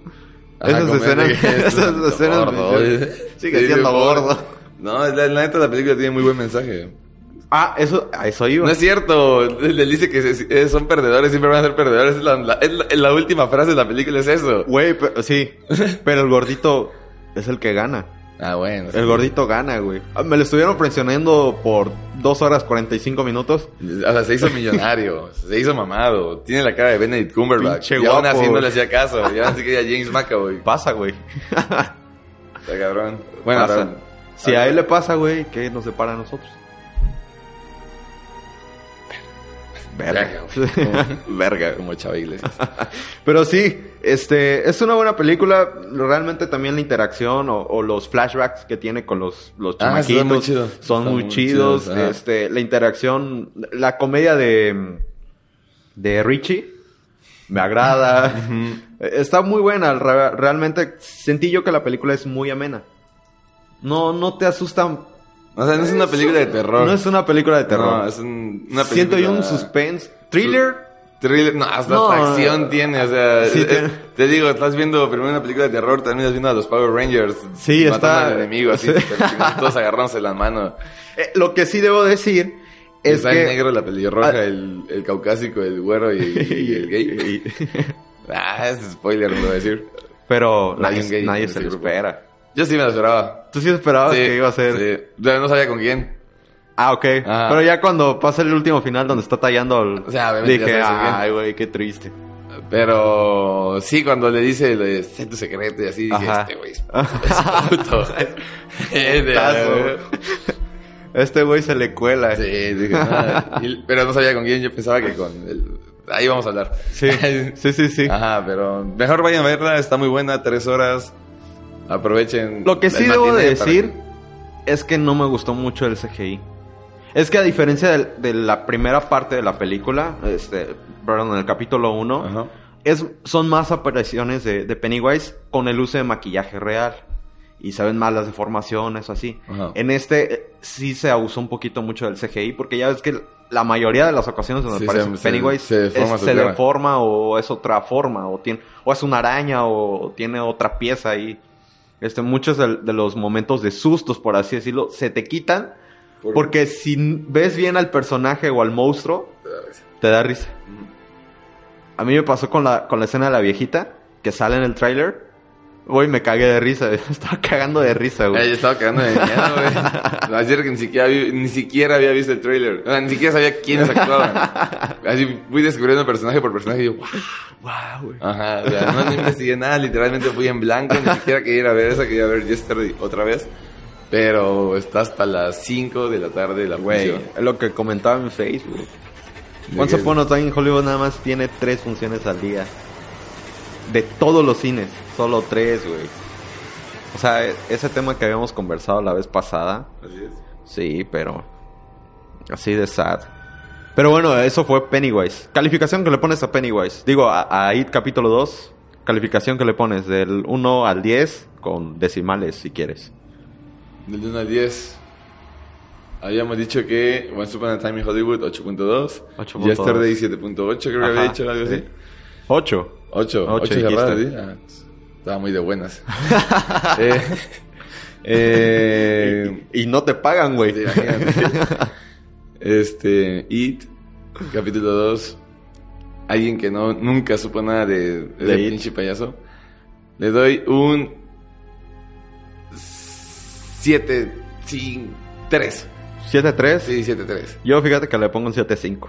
Ajá, esas escenas... esas escenas... gordo. Sigue Sí, siendo gordo. No, la, la neta la película tiene muy buen mensaje. Ah, eso... A eso iba. No es cierto. Él dice que se- son perdedores, siempre van a ser perdedores. Es la, la- es la- última frase de la película es eso. Güey, pero- sí. Pero el gordito es el que gana. Ah, bueno. sí. El gordito gana, güey. Ah, Me lo estuvieron presionando por 2 horas 45 minutos. O sea, se hizo millonario, se hizo mamado, tiene la cara de Benedict Cumberbatch. Y aún así no le hacía caso, y aún así quería James McAvoy. Pasa, güey. Está cabrón. Bueno, Pasa. Si a él le pasa, güey, ¿qué nos separa a nosotros? Verga. Como- Verga. como Chava Iglesias. Pero sí, este, es una buena película. Realmente también la interacción o, o los flashbacks que tiene con los, los Ah, chamaquitos son muy chidos. son Están muy muy chidos. este, la interacción, la comedia de, de Richie me agrada. Está muy buena. Re- Realmente sentí yo que la película es muy amena. No, no te asustan. O sea, no es una película de terror. No es una película de terror. No, es un- una película... Siento yo un suspense. Thriller. Thriller, no, hasta No. acción tiene, o sea, Sí, eh, te digo, estás viendo primero una película de terror, terminas viendo a los Power Rangers Sí, matando está- al enemigo, así, sí. todos agarrándose las manos. Eh, lo que sí debo decir es está que el negro, la pelirroja, Ah. el, el caucásico, el güero y, y el gay. Ah, es spoiler, lo voy a decir. Pero nadie, gay se lo espera. Yo sí me lo esperaba. ¿Tú sí esperabas Sí, que iba a ser? Sí. Yo no sabía con quién. Ah, ok. Ajá. Pero ya cuando pasa el último final donde está tallando el... O sea, dije, ay, güey, qué triste. Pero sí, cuando le dice de sé tu secreto y así, dije, Ajá. este güey es, puto. Es de- Tazo. Este güey se le cuela. Sí, dije, "Ah", y- pero no sabía con quién, yo pensaba que con el... Ahí vamos a hablar. Sí, sí, sí, sí. Ajá, pero mejor vayan a verla, está muy buena, tres horas. Aprovechen. Lo que sí debo de para decir es que no me gustó mucho el CGI. Es que a diferencia de, la primera parte de la película, este, perdón, en el capítulo 1, que- Ajá. es, son más apariciones de, de Pennywise con el uso de maquillaje real. Y se ven más las deformaciones o así. Ajá. En este eh, sí se abusó un poquito mucho del CGI porque ya ves que la mayoría de las ocasiones donde Sí, aparece se- Pennywise se- se deforma es- se deforma o es otra forma o tiene o es una araña o tiene otra pieza ahí. Este, muchos de, de los momentos de sustos, por así decirlo, se te quitan. Por- Porque si ves bien al personaje o al monstruo, Te da risa. te da risa. Ujú. A mí me pasó con la, con la escena de la viejita, que sale en el tráiler. Güey, me cagué de risa. Estaba cagando de risa, Eh, yo güey. estaba cagando de miedo, güey. Ayer que ni siquiera, vi- ni siquiera había visto el trailer. O sea, ni siquiera sabía quiénes actuaban. Así fui descubriendo personaje por personaje y yo, wow. Wow, güey. Ajá, o sea, no, no investigué nada, literalmente fui en blanco, ni siquiera quería ir a ver esa, quería ver Yesterday otra vez. Pero está hasta las 5 de la tarde la Güey, es lo que comentaba en Facebook. Once Upon a Time in Hollywood nada más tiene tres funciones al día. De todos los cines, solo tres, güey. O sea, e- ese tema que habíamos conversado la vez pasada, Así es. sí, pero así de sad. Pero bueno, eso fue Pennywise. Calificación que le pones a Pennywise. Digo, a, a It capítulo 2, calificación que le pones del 1 al 10 con decimales si quieres. Del 1 al 10. Habíamos dicho que Once Upon a Time in Hollywood 8.2. 8.2. Yesterday 7.8, creo que había dicho algo sí. así. 8. 8. Ocho 8 dijiste. cerradas, ¿sí? Ah, pues, estaba muy de buenas. eh, eh, Y no te pagan, güey. Sí, este, It, capítulo 2. Alguien que no, nunca supo nada de, de, De pinche payaso. Le doy un 7, 5, 3. 7-3. Sí, 7, 3. Yo fíjate que le pongo un 7-5.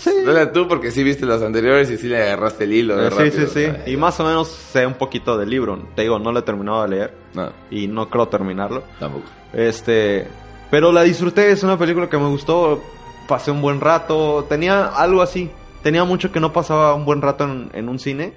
Sí. Tú porque sí viste los anteriores y sí le agarraste el hilo. de Eh, sí, rápido. sí, sí. Ay, Y más o menos sé un poquito del libro. Te digo, no lo he terminado de leer. No, Y no creo terminarlo. tampoco. Este. Pero la disfruté, es una película que me gustó. Pasé un buen rato. Tenía algo así. Tenía mucho que no pasaba un buen rato en, en un cine.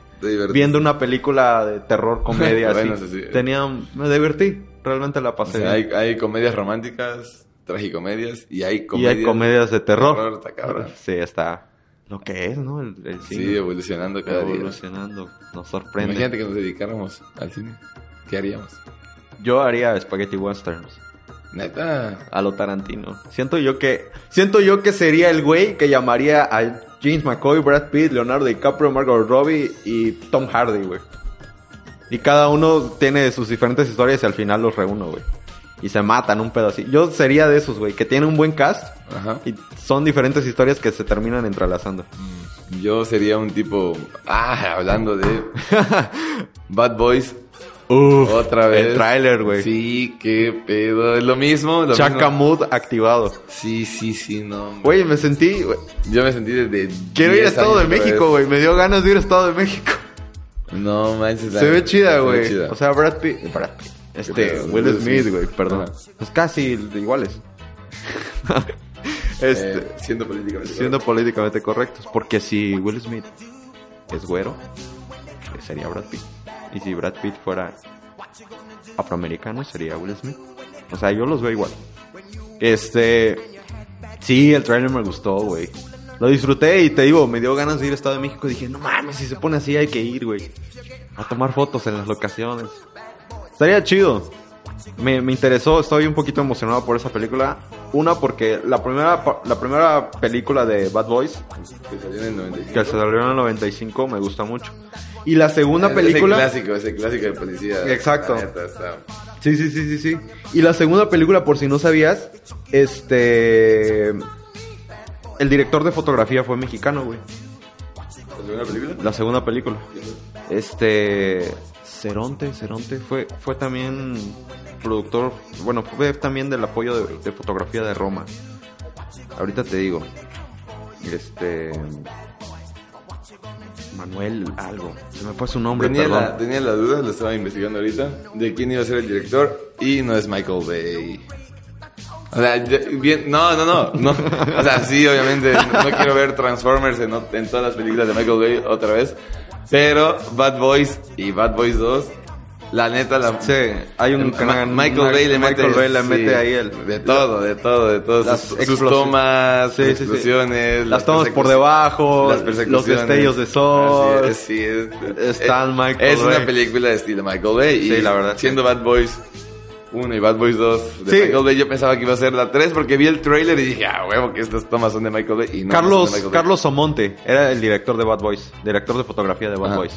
Viendo una película de terror, comedia Bueno, así. sí, sí. Tenía. Me divertí. Realmente la O pasé. sea, hay, hay comedias románticas, tragicomedias y hay y comedias. hay comedias de terror. terror, está cabrón. Sí, está. Lo que es, ¿no? El, el Sí, cine. evolucionando cada día. evolucionando. Nos sorprende. Imagínate que nos dedicáramos al cine. ¿Qué haríamos? Yo haría spaghetti westerns. Neta. A lo Tarantino. Siento yo que. Siento yo que sería el güey que llamaría a James McCoy, Brad Pitt, Leonardo DiCaprio, Margot Robbie y Tom Hardy, güey. Y cada uno tiene sus diferentes historias y al final los reúno, güey. Y se matan un pedo así. Yo sería de esos, güey, que tiene un buen cast Ajá. y son diferentes historias que se terminan entrelazando. Yo sería un tipo. Ah, hablando de. Bad Boys. Uf, Otra vez. El tráiler, güey. Sí, qué pedo. Es lo mismo. Lo Chaka mismo. Mood activado. Sí, sí, sí, no. Güey, me sentí. Yo me sentí desde. Quiero ir a 10 Estado de México, güey. Me dio ganas de ir a Estado de México. No manches. Se ve chida, güey. O sea, Brad Pitt. Brad Pitt. Este? Will Smith, güey, perdón. Pues casi iguales. este, Eh, siendo políticamente. siendo políticamente correctos. Porque si Will Smith es güero, eh, sería Brad Pitt. Y si Brad Pitt fuera afroamericano, sería Will Smith. O sea, yo los veo igual. Este. Sí, el trailer me gustó, güey. Lo disfruté y te digo, me dio ganas de ir a Estado de México. Dije, no mames, si se pone así hay que ir, güey. A tomar fotos en las locaciones. Estaría chido. Me, me interesó, estoy un poquito emocionado por esa película. Una, porque la primera, la primera película de Bad Boys, Que salió en el 95. que se salió en el 95, me gusta mucho. Y la segunda Es película... Ese clásico, ese clásico de policía. Exacto. La neta, está- Sí, sí, sí, sí, sí. Y la segunda película, por si no sabías, este... El director de fotografía fue mexicano, güey. ¿La segunda película? La segunda película. Este... Ceronte, Ceronte fue, fue también productor, bueno, fue también del apoyo de, de fotografía de Roma. Ahorita te digo. Este... Manuel algo. Se me fue su nombre, Tenía perdón. la, tenía la duda, lo estaba investigando ahorita, de quién iba a ser el director y no es Michael Bay. O sea, bien, no, no, no, no. O sea, sí, obviamente, no, no quiero ver Transformers en, en todas las películas de Michael Bay otra vez. Pero Bad Boys y Bad Boys 2, la neta, la, Sí, hay un Ma- Michael Bay le mete, Michael Bay le sí, mete ahí el de todo, de todo, de todo, Las sus, sus tomas, Sí, sus sí, sí. explosiones, las tomas por debajo, las los destellos de sol. Es, sí, es, Está es- el Michael Es Bay. una película de estilo Michael Bay. Sí, y la verdad, Siendo Bad Boys 1 y Bad Boys 2 de Sí. Michael Bay, yo pensaba que iba a ser la 3 porque vi el trailer y dije, ah, huevo, que estas tomas son de Michael Bay. Y no, no Carlos Michael Bay. Carlos Omonte era el director de Bad Boys, director de fotografía de Bad Ajá. Boys.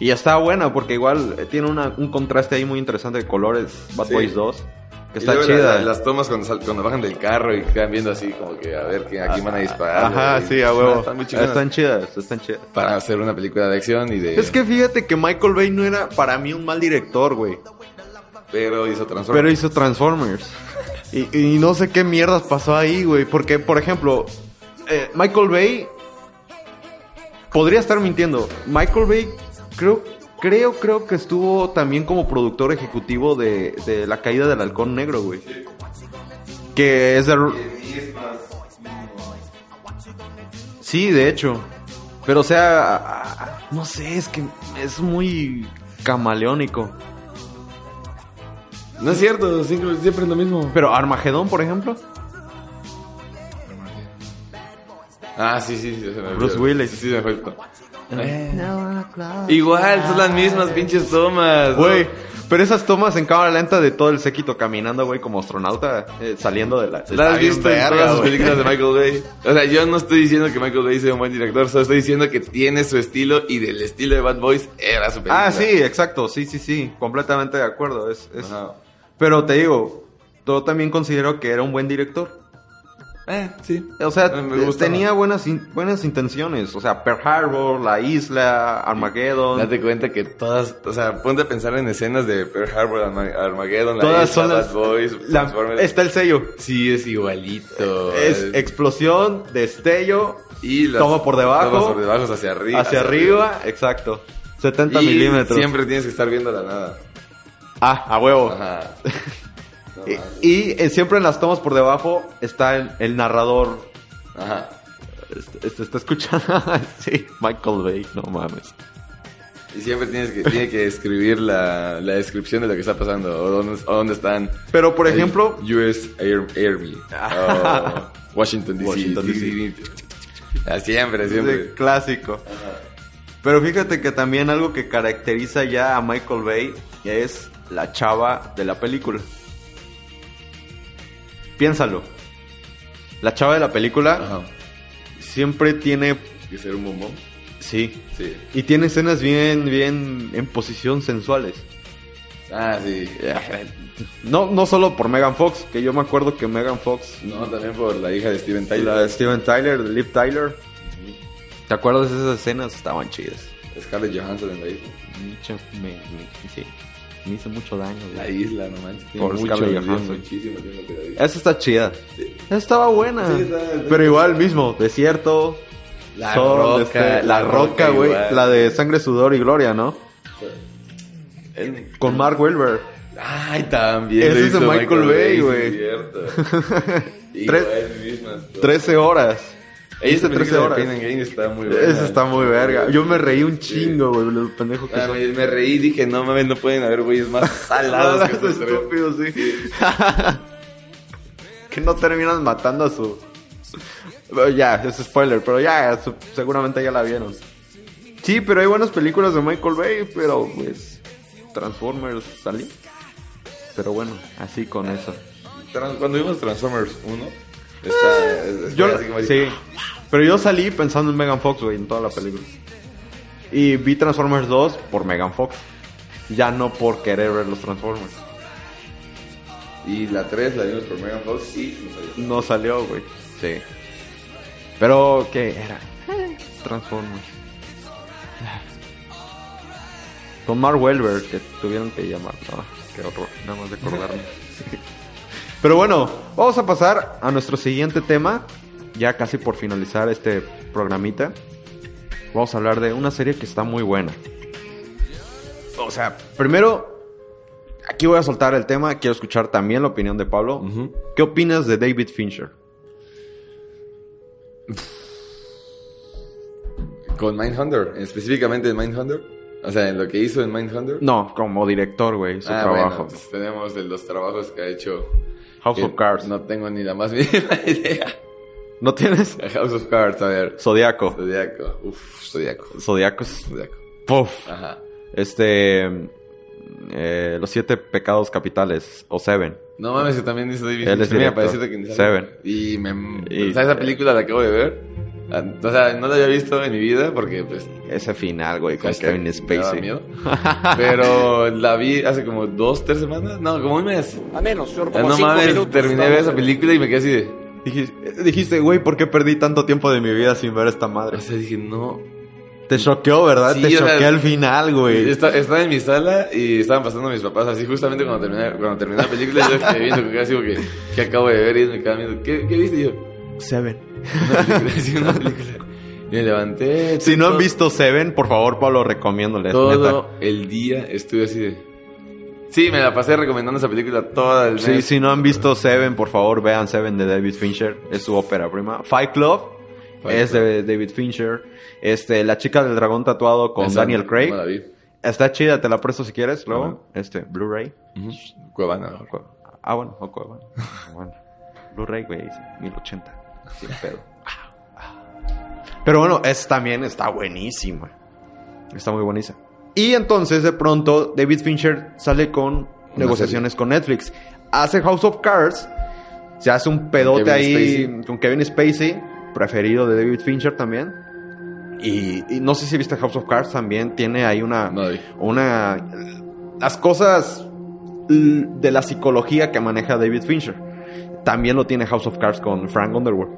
Y está buena porque igual eh, tiene una- un contraste ahí muy interesante de colores. Bad Sí. Boys 2. Que está chida. la- las tomas cuando, sal- cuando bajan del carro y quedan viendo así como que a ver que aquí van a disparar. Ajá, sí, a huevo. Están muy chingonas. Están chidas, están chidas. Para hacer una película de acción y de... Es que fíjate que Michael Bay no era para mí un mal director, güey. Pero hizo Transformers. Pero hizo Transformers. Y, no sé qué mierdas pasó ahí, güey. Porque, por ejemplo, eh, Michael Bay. Podría estar mintiendo. Michael Bay, creo, creo, creo que estuvo también como productor ejecutivo de, de La caída del halcón negro, güey. Que es de. Sí, de hecho. Pero, o sea, no sé, es que es muy camaleónico. No es cierto, siempre, siempre es lo mismo. Pero Armagedón, por ejemplo. Ah, sí, sí, sí. se me Bruce. Willis. Sí, sí, me fue. Igual, son las mismas pinches tomas. ¿no? Güey, pero esas tomas en cámara lenta de todo el séquito caminando, güey, como astronauta, eh, saliendo de la... ¿La has visto en todas las películas de Michael Bay? O sea, yo no estoy diciendo que Michael Bay sea un buen director, solo estoy diciendo que tiene su estilo y del estilo de Bad Boys era su película. Ah, sí, exacto, sí, sí, sí, completamente de acuerdo. Es, es- Ajá. Pero te digo, yo también considero que era un buen director. Eh, sí. O sea, me tenía buenas, in- buenas intenciones. O sea, Pearl Harbor, La Isla, Armageddon. Date cuenta que todas, o sea, ponte a pensar en escenas de Pearl Harbor, Arma- Armageddon, la Todas isla, son Bad las... Boys, la- Transformers. está el sello. Sí, es igualito. Es explosión, destello, y las toma por debajo, tomas por debajo hacia arriba. hacia arriba, exacto. 70 Y milímetros. siempre tienes que estar viendo la nada. Ah, a huevo. Ajá. No Y, eh, siempre en las tomas por debajo está el, el narrador. Ajá. Este, este está escuchando. sí, Michael Bay, no mames. Y siempre tienes que, tiene que escribir la, la descripción de lo que está pasando o dónde, o dónde están. Pero por ejemplo, US Air, Army. o Washington DC. Washington, D.C.. Ah, siempre, de siempre. clásico. Pero fíjate que también algo que caracteriza ya a Michael Bay es la chava de la película. Piénsalo. La chava de la película Ajá. siempre tiene. ¿Que ser un bombón? Sí. Sí. Y tiene escenas bien, bien en posición sensuales. Ah, sí. No, no solo por Megan Fox, que yo me acuerdo que Megan Fox, No, también por la hija de Steven Tyler. la de Steven Tyler, de Liv Tyler, ¿te acuerdas de esas escenas? Estaban chidas. Scarlett Johansson en la isla. Sí, me hizo mucho daño. güey. La isla, no manches. Tiene Por mucho, Johansson. muchísimo. Esa está chida. Sí. Esa estaba buena. Sí, está- está- Pero igual mismo, desierto. La sol, Roca, este, La la roca, Roca güey. La de sangre, sudor y gloria, ¿no? Con Mark Wahlberg. Ay, también. Ese es de hizo Michael Bay, güey. cierto. Tres- Igual, mismas cosas. 13 horas. Esa Hice 13 película de horas. Pain and Gain está muy buena. Esa está muy verga. Yo me reí un chingo, güey, los pendejos que Ah, son. me, reí y dije, no mames, no pueden haber güeyes más salados que estúpidos, sí. que no terminan matando a su. Ya, es spoiler, pero ya, su- seguramente ya la vieron. Sí, pero hay buenas películas de Michael Bay, pero pues. Transformers salí. Pero bueno, así con eso. Trans- Cuando vimos Transformers 1, está, es- está Yo, así como sí, pero yo salí pensando en Megan Fox, güey, en toda la película. Y vi Transformers 2 por Megan Fox. Ya no por querer ver los Transformers. Y la 3 la vimos por Megan Fox y no salió. No salió, güey. Sí. Pero, ¿qué era? Transformers. Con Mark Wahlberg, que tuvieron que llamar. No, qué horror, nada más de acordarme. Pero bueno, vamos a pasar a nuestro siguiente tema. Ya casi por finalizar este programita. Vamos a hablar de una serie que está muy buena. O sea, primero, aquí voy a soltar el tema. Quiero escuchar también la opinión de Pablo. ¿Qué opinas de David Fincher? Con Mindhunter, específicamente en Mindhunter. O sea, en lo que hizo en Mindhunter. No, como director, güey, su Ah, trabajo. bueno, pues tenemos de los trabajos que ha hecho. House of Cards. No, No tengo ni la más mínima idea. tienes? House of Cards, a ver. Zodiaco. Zodiaco. Uf, Zodiaco. Zodiaco es... Zodiaco. Puff. Ajá. Este... eh, los siete pecados capitales. O Seven. No mames, que también dice David Él es que. Seven. Y me... Y- ¿Sabes esa película la acabo de ver? O sea, no la había visto en mi vida porque, pues, Ese final, güey, con Kevin Spacey. miedo. Pero la vi hace como dos, tres semanas. No, como un mes. A menos, señor, Ya como no cinco mames, minutos. terminé de ver esa película y me quedé así de. Dijiste, dijiste, güey, ¿por qué perdí tanto tiempo de mi vida sin ver esta madre? O sea, dije, no. Te choqueó, ¿verdad? Sí, Te o sea, choqueó el final, güey. Estaba en mi sala y estaban pasando mis papás así justamente cuando terminé, cuando terminé la película yo estoy viendo que casi que, que acabo de ver y me quedaban viendo ¿qué, ¿qué viste? Y yo Seven. una película, sí, una película me levanté Si no han visto Seven, por favor, Pablo, recomiéndoles. todo el día estuve así de sí, me la pasé recomendando esa película toda el neta. Sí, mes. si no han visto Seven, por favor, vean Seven de David Fincher. Es su ópera prima. Fight Club Fight es Club. de David Fincher. Este, La chica del dragón tatuado con Esa Daniel Craig. no la vi. Está chida, te la presto si quieres, luego. Este, Blu-ray. Ujú. Cuevana Cu- Ah, bueno, ok, bueno. bueno. Blu-ray, güey, 1080. Sin pedo. Pero bueno, es también está buenísima. Está muy buenísima. Y entonces, de pronto, David Fincher sale con negociaciones con Netflix. Hace House of Cards. Se hace un pedote Kevin ahí Spacey. con Kevin Spacey, preferido de David Fincher también. Y, y no sé si viste House of Cards también. Tiene ahí una una las cosas de la psicología que maneja David Fincher. También lo tiene House of Cards con Frank Underwood.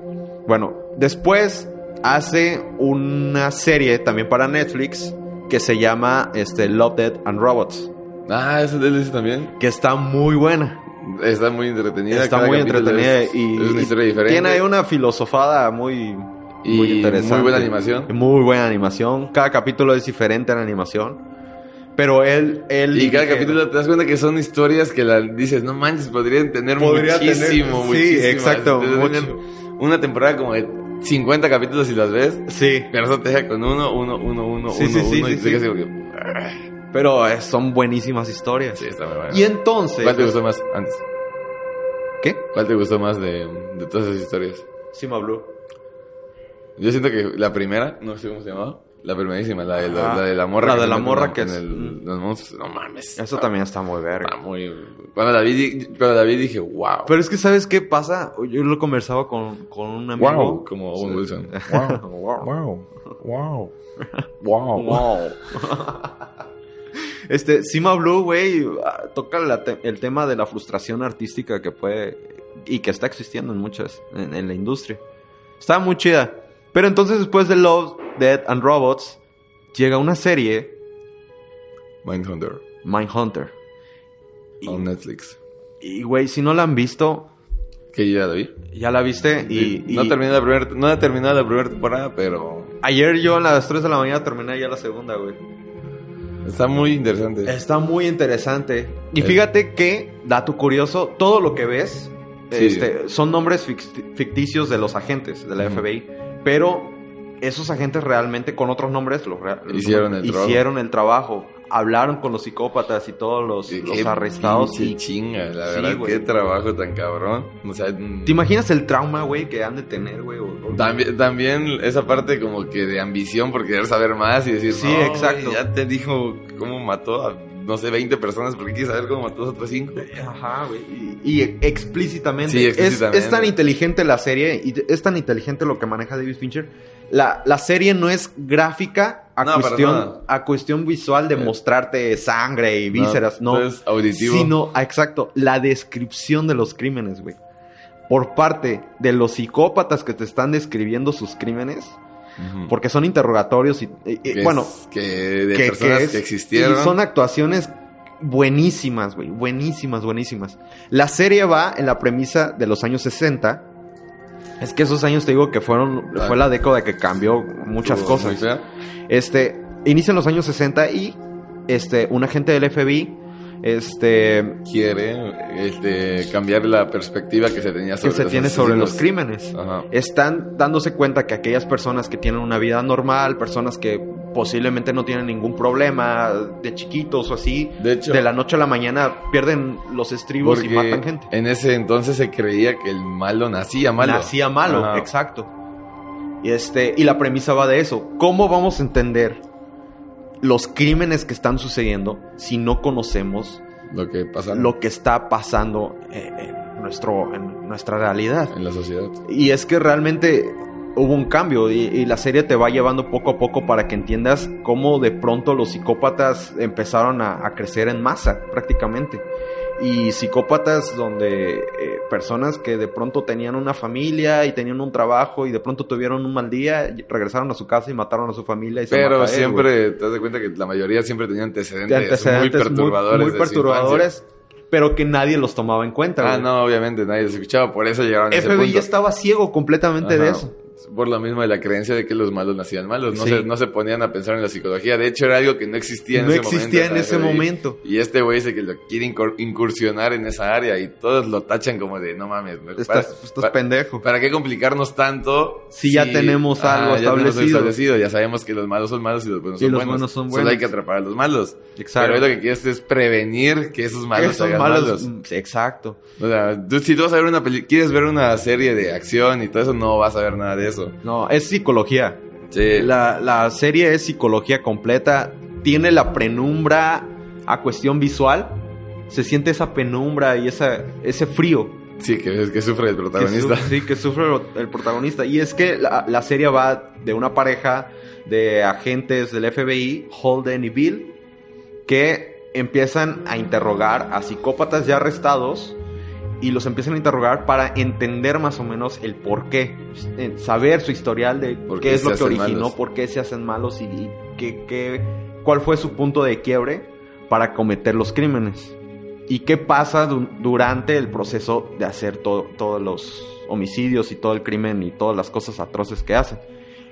Bueno, después hace una serie también para Netflix que se llama este, Love, Dead and Robots, ah, esa dice también que está muy buena. está muy entretenida Está muy entretenida es, y, es una y historia diferente tiene ahí una filosofada muy, y muy interesante. muy buena animación Muy buena animación. Cada capítulo es diferente en animación. Pero él... él Y cada capítulo te das cuenta que son historias que la, dices, no manches, podrían tener Podría tener- muchísimo, sí, muchísimas. exacto, Te mucho. tener Una temporada como de 50 capítulos y las ves, Sí. pero eso te deja con uno, uno, uno, uno, Sí, uno, sí, sí, uno, y sí, te quedas sí. como que... Pero eh, son buenísimas historias. Sí, está muy bueno. Y entonces... ¿Cuál te gustó más antes? ¿Qué? ¿Cuál te gustó más de, de todas esas historias? Sima Blue. Yo siento que la primera, no sé cómo se llamaba, la primerísima, la de la, de la morra. La de la morra que en es- el- los monstruos. No mames. Eso también está muy Está verga. muy... Cuando la vi, di- cuando la vi dije, wow. Pero es que, ¿sabes qué pasa? Yo lo conversaba con, con un amigo. Wow, como Owen Wilson. Wow, wow, wow, wow, Wow. este, Sima Blue, güey, ah, toca la te- el tema de la frustración artística que puede y que está existiendo en muchas, en, en la industria. Está muy chida. Pero entonces después de Love, Dead and Robots, llega una serie, Mindhunter, Mindhunter. Y, on Netflix. y, güey, si no la han visto, Que ya la vi. ya la viste. Y, no, y terminé la primer, no he terminado la primera temporada, pero ayer yo a las 3 de la mañana terminé ya la segunda, güey. está muy interesante. Está muy interesante. Y fíjate que, dato curioso, todo lo que ves Sí. este, son nombres fict- ficticios de los agentes de la. FBI. Pero esos agentes realmente con otros nombres los Hicieron el trabajo. hicieron el trabajo. Hablaron con los psicópatas y todos los, Qué- los arrestados. Y, chinga, la Sí, verdad, güey. qué trabajo tan cabrón. O sea, ¿Te imaginas el trauma, güey, que han de tener, güey? También, también esa parte como que de ambición por querer saber más y decir, Sí, "No, exacto. ya te dijo cómo mató a, no sé, 20 personas, porque quieres saber cómo mató a otras 5. Ajá, güey. Y, y explícitamente. Sí, Es- explícitamente. Es, tan inteligente la serie y es tan inteligente lo que maneja David Fincher. La, la serie no es gráfica a, No, cuestión, a cuestión visual de Eh. mostrarte sangre y vísceras, no. Es auditivo. Sino, ah, exacto, la descripción de los crímenes, güey. Por parte de los psicópatas que te están describiendo sus crímenes, porque son interrogatorios y, y- Que bueno, es- que de que- personas que que, es- existieron. Y son actuaciones buenísimas, güey. Buenísimas, buenísimas. La serie va en la premisa de los años 60. Es que esos años te digo que fueron. Fue la década que cambió muchas cosas. Este. Inicia en los años 60 y. Este. Un agente del FBI. Este. Quiere este, cambiar la perspectiva que se tenía sobre Que se los tiene sobre los crímenes. Ajá. están dándose cuenta que aquellas personas que tienen una vida normal, personas que posiblemente no tienen ningún problema de chiquitos o así, De hecho, de la noche a la mañana pierden los estribos y matan gente. en ese entonces se creía que el malo nacía malo. Nacía malo, exacto. Y este, y la premisa va de eso. ¿Cómo vamos a entender los crímenes que están sucediendo si no conocemos Lo que pasa lo que está pasando en, en nuestro, en nuestra realidad? en la sociedad. Y es que realmente hubo un cambio y, y la serie te va llevando poco a poco para que entiendas cómo de pronto los psicópatas empezaron a, a crecer en masa prácticamente. Y psicópatas donde eh, personas que de pronto tenían una familia y tenían un trabajo y de pronto tuvieron un mal día, regresaron a su casa y mataron a su familia. Y Pero él, siempre te das cuenta que la mayoría siempre tenía antecedentes, De antecedentes muy perturbadores. muy perturbadores, pero que nadie los tomaba en cuenta. Ah, güey. no, obviamente nadie los escuchaba, por eso llegaron a ese FBI punto. estaba ciego completamente de eso. Por lo mismo de la creencia de que los malos nacían malos. No, Sí. se, no se ponían a pensar en la psicología. De hecho, era algo que no existía en No ese existía momento. en ese momento. Y este güey dice que lo quiere incur- incursionar en esa área y todos lo tachan como de no mames. ¿para- Estás, estás para- pendejo. ¿Para qué complicarnos tanto? Si ya tenemos algo ya tenemos establecido. establecido. Ya sabemos que los malos son malos y los buenos Y son los buenos. buenos son Solo buenos. hay que atrapar a los malos. Exacto. Pero lo que quieres es prevenir que esos malos Esos se hagan malos- malos. mm, Exacto. O sea, tú, si tú vas a ver una peli quieres ver una serie de acción y todo eso, no vas a ver nada de eso. No, es psicología. Sí. La, la serie es psicología completa. Tiene la penumbra a cuestión visual. Se siente esa penumbra y esa, ese frío. Sí, que que sufre el Que protagonista. su- sí, que sufre el protagonista. Y es que la, la serie va de una pareja de agentes del FBI, Holden y Bill, que empiezan a interrogar a psicópatas ya arrestados y los empiezan a interrogar para entender más o menos el por qué, eh, saber su historial de ¿Por qué qué es lo que originó, malos? por qué se hacen malos y, y qué, qué- cuál fue su punto de quiebre para cometer los crímenes. ¿Y qué pasa du- durante el proceso de hacer todo- todos los homicidios y todo el crimen y todas las cosas atroces que hacen?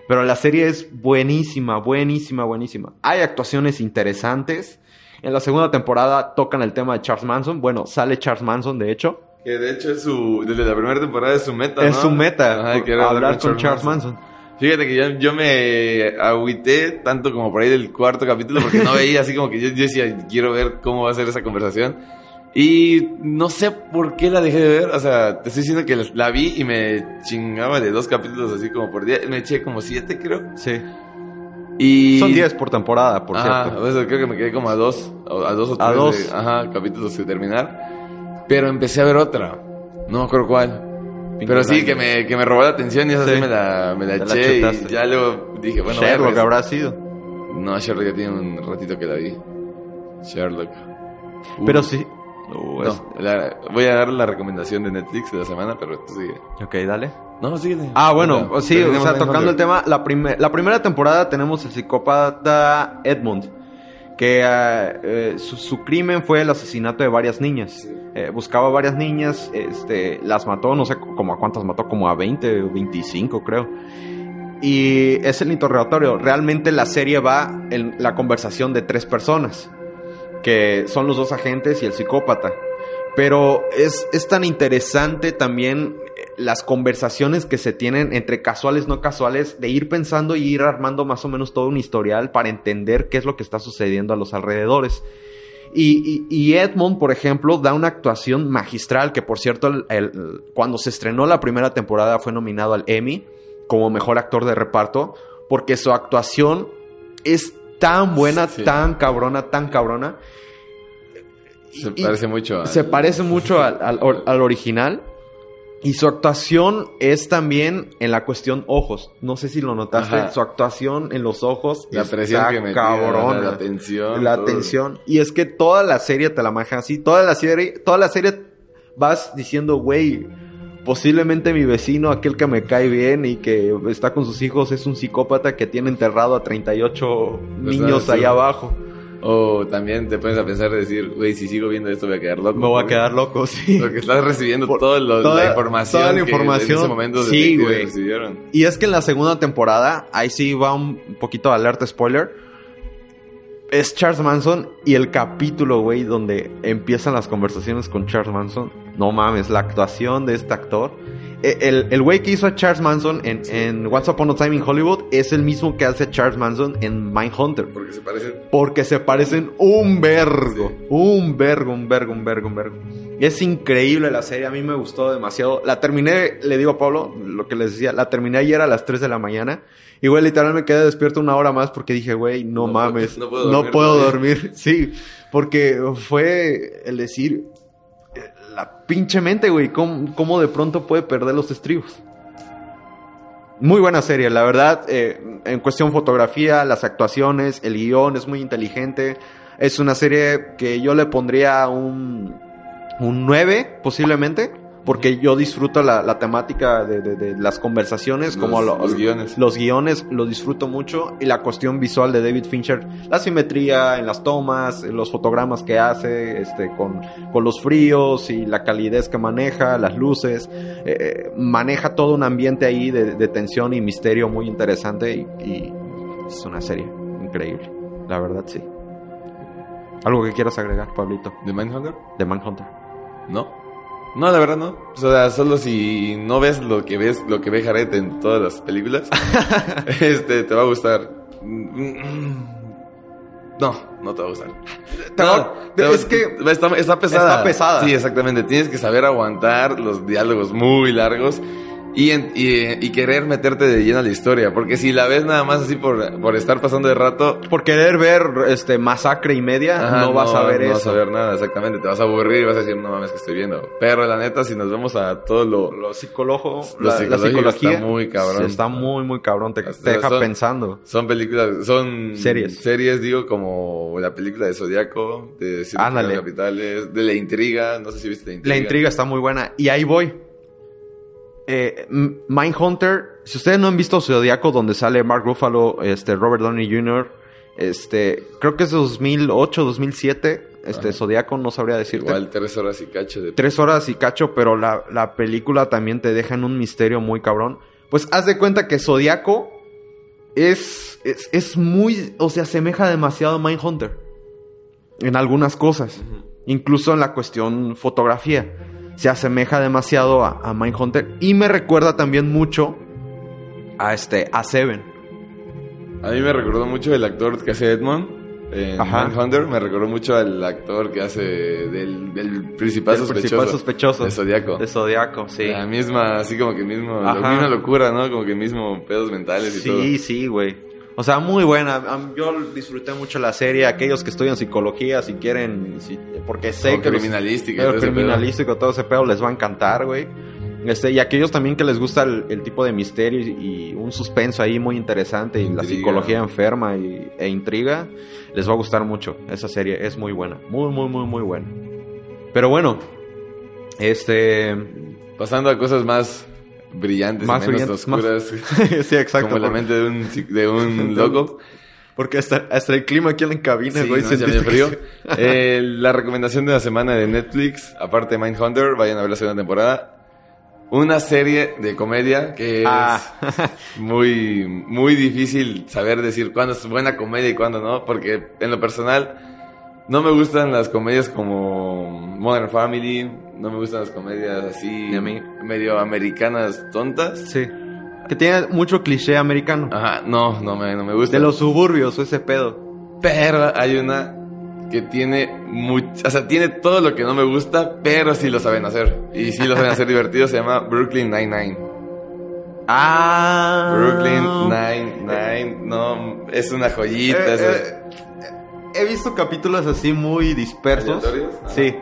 Pero la serie es buenísima, buenísima, buenísima. Hay actuaciones interesantes. En la segunda temporada tocan el tema de Charles Manson. Bueno, sale Charles Manson, de hecho. Que de hecho es su, desde la primera temporada es su meta, es ¿no? su meta, Ajá, era hablar con Charles Manson. Fíjate que yo, yo me agüité tanto como por ahí del cuarto capítulo porque no veía así como que yo, yo decía, quiero ver cómo va a ser esa conversación. Y no sé por qué la dejé de ver, o sea, te estoy diciendo que la, vi y me chingaba de dos capítulos así como por día, me eché como siete creo. Sí. Y... Son 10 por temporada, por Ajá, cierto. o sea, creo que me quedé como a dos, a dos o tres A dos. de- ajá, capítulos de terminar. Pero empecé a ver otra, no me acuerdo cuál. Pero sí, que me, que me robó la atención y esa sí, Sí. me la, me la eché y ya luego dije, bueno, Sherlock habrá sido. No, Sherlock ya tiene un ratito que la vi. Sherlock. Uh, Pero sí. Uh, es- No, la- voy a dar la recomendación de Netflix de la semana, pero tú sigue. Ok, dale. No, síguele. Ah, bueno, sí, o sea, tocando el tema, la, primer- la primera temporada tenemos el psicópata Edmund, que eh, su, su crimen fue el asesinato de varias niñas. Eh, buscaba a varias niñas, este, las mató, no sé como a cuántas mató, como a 20 o 25 creo. Y es el interrogatorio. Realmente la serie va en la conversación de tres personas, que son los dos agentes y el psicópata. Pero es, es tan interesante también las conversaciones que se tienen entre casuales, no casuales, de ir pensando y ir armando más o menos todo un historial para entender qué es lo que está sucediendo a los alrededores. Y, y- y Edmond, por ejemplo, da una actuación magistral, que por cierto, el- el- cuando se estrenó la primera temporada fue nominado al Emmy como mejor actor de reparto, porque su actuación es tan buena, Sí. tan cabrona, tan cabrona. Se Y- parece mucho a... se parece mucho al, al original. Y su actuación es también en la cuestión ojos. No sé si lo notaste. Ajá. Su actuación en los ojos La presión que metía, cabrona. la tensión. La todo. tensión. Y es que toda la serie te la maneja así. Toda la serie, toda la serie vas diciendo, güey, posiblemente mi vecino, aquel que me cae bien y que está con sus hijos, es un psicópata que tiene enterrado a 38 niños sí. allá abajo. O también te pones a pensar y decir, güey, si sigo viendo esto voy a quedar loco. Me voy a quedar loco, sí. Porque estás recibiendo Por- toda la toda- información. toda la que información. En ese momento Sí, güey. Y es que en la segunda temporada, ahí sí va un poquito de alerta spoiler. Es Charles Manson y el capítulo, güey, donde empiezan las conversaciones con Charles Manson. No mames, la actuación de este actor. El el güey que hizo a Charles Manson en, en Once Upon a Time in Hollywood es el mismo que hace a Charles Manson en Mindhunter. Porque se parecen. Porque se parecen un vergo. Un vergo, un vergo, un vergo, un vergo. Es increíble la serie, a mí me gustó demasiado. La terminé, le digo a Pablo, lo que les decía, la terminé ayer a las 3 de la mañana. Y güey, literal me quedé despierto una hora más porque dije, güey, no, No mames, puedo- no no puedo, dormir. Sí, porque fue el decir, la pinche mente, güey, cómo, cómo de pronto puede perder los estribos. Muy buena serie, la verdad. eh, en cuestión fotografía, las actuaciones, el guion es muy inteligente. Es una serie que yo le pondría un, un 9, posiblemente. Porque yo disfruto la, la temática de, de- de las conversaciones, como Los- lo- los guiones. Los guiones lo disfruto mucho. Y la cuestión visual de David Fincher, la simetría en las tomas, los fotogramas que hace, este, con, con los fríos y la calidez que maneja, las luces. eh, eh, maneja todo un ambiente ahí de, de tensión y misterio muy interesante. Y, y es una serie increíble. La verdad, sí. ¿Algo que quieras agregar, Pablito? ¿De Mindhunter? De Manhunter. No. No, la verdad no. O sea, solo si no ves lo que ves, lo que ve Jared en todas las películas, este, te va a gustar. No, no te va a gustar. No, es que está, está pesada. está pesada. Sí, exactamente. Tienes que saber aguantar los diálogos muy largos y, en- y, y querer meterte de lleno a la historia. Porque si la ves nada más así por, por estar pasando de rato, por querer ver este masacre y media, Ajá, no vas a ver no eso. vas a ver nada, exactamente. Te vas a aburrir y vas a decir, no mames, que estoy viendo. Pero la neta, si nos vemos a todo lo. Lo psicólogo, Lo la, psicología está muy cabrón. sí, está muy, muy cabrón. Te, deja pensando. Son películas, son Series. Series, digo, como la película de Zodiaco, de Ándale. Capitales, de La Intriga. No sé si viste La Intriga. La intriga está muy buena. Y ahí voy. Eh, Mindhunter, si ustedes no han visto Zodiaco, donde sale Mark Ruffalo, este, Robert Downey Jr., este, creo que es 2008, 2007, este, Ajá. Zodiaco, no sabría decirte. Igual tres horas y cacho de. Tres horas y cacho, pero la, la película también te deja en un misterio muy cabrón. Pues haz de cuenta que Zodiaco es, es, es muy, o se asemeja demasiado a Mindhunter. En algunas cosas. Incluso en la cuestión fotografía. Se asemeja demasiado a, a Mindhunter. Y me recuerda también mucho a este, a Seven. A mí me recordó mucho el actor que hace Edmond en Ajá. Me recordó mucho al actor que hace del, del principal El sospechoso. principal sospechoso. De Zodiaco. De Zodiaco, sí. La misma, así como que mismo, Ajá. la misma locura, ¿no? Como que mismo pedos mentales y todo. Sí, sí, güey. O sea, muy buena. Yo disfruté mucho la serie. Aquellos que estudian psicología, si quieren, si- porque sé O que los- criminalística y pero todo criminalístico, todo ese pedo les va a encantar, güey. Este, y aquellos también que les gusta el, el tipo de misterio y, y un suspenso ahí muy interesante y la psicología enferma y, e intriga, les va a gustar mucho. Esa serie es muy buena. Muy, muy, muy, muy buena. Pero bueno, este... Pasando a cosas más brillantes Más y menos brillantes, más- oscuras. sí, exacto. como la mente de un, psi- de un loco. Porque hasta, hasta el clima aquí en la cabina, Sí, güey, no, que frío. se- Eh, la recomendación de la semana de Netflix, aparte de Mindhunter, vayan a ver la segunda temporada. Una serie de comedia que es Ah. muy, muy difícil saber decir cuándo es buena comedia y cuándo no, porque en lo personal no me gustan las comedias como Modern Family, no me gustan las comedias así Ni a mí. medio americanas tontas. Sí. Que tiene mucho cliché americano. Ajá, no, no me, no me gusta. De los suburbios, ese pedo. Pero hay una que tiene much- o sea, tiene todo lo que no me gusta, pero sí lo saben hacer. Y sí lo saben hacer divertido, se llama Brooklyn Nine-Nine. Ah. Brooklyn Nine-Nine, no, es una joyita. Eh, eh, he visto capítulos así muy dispersos. Ajá. Sí.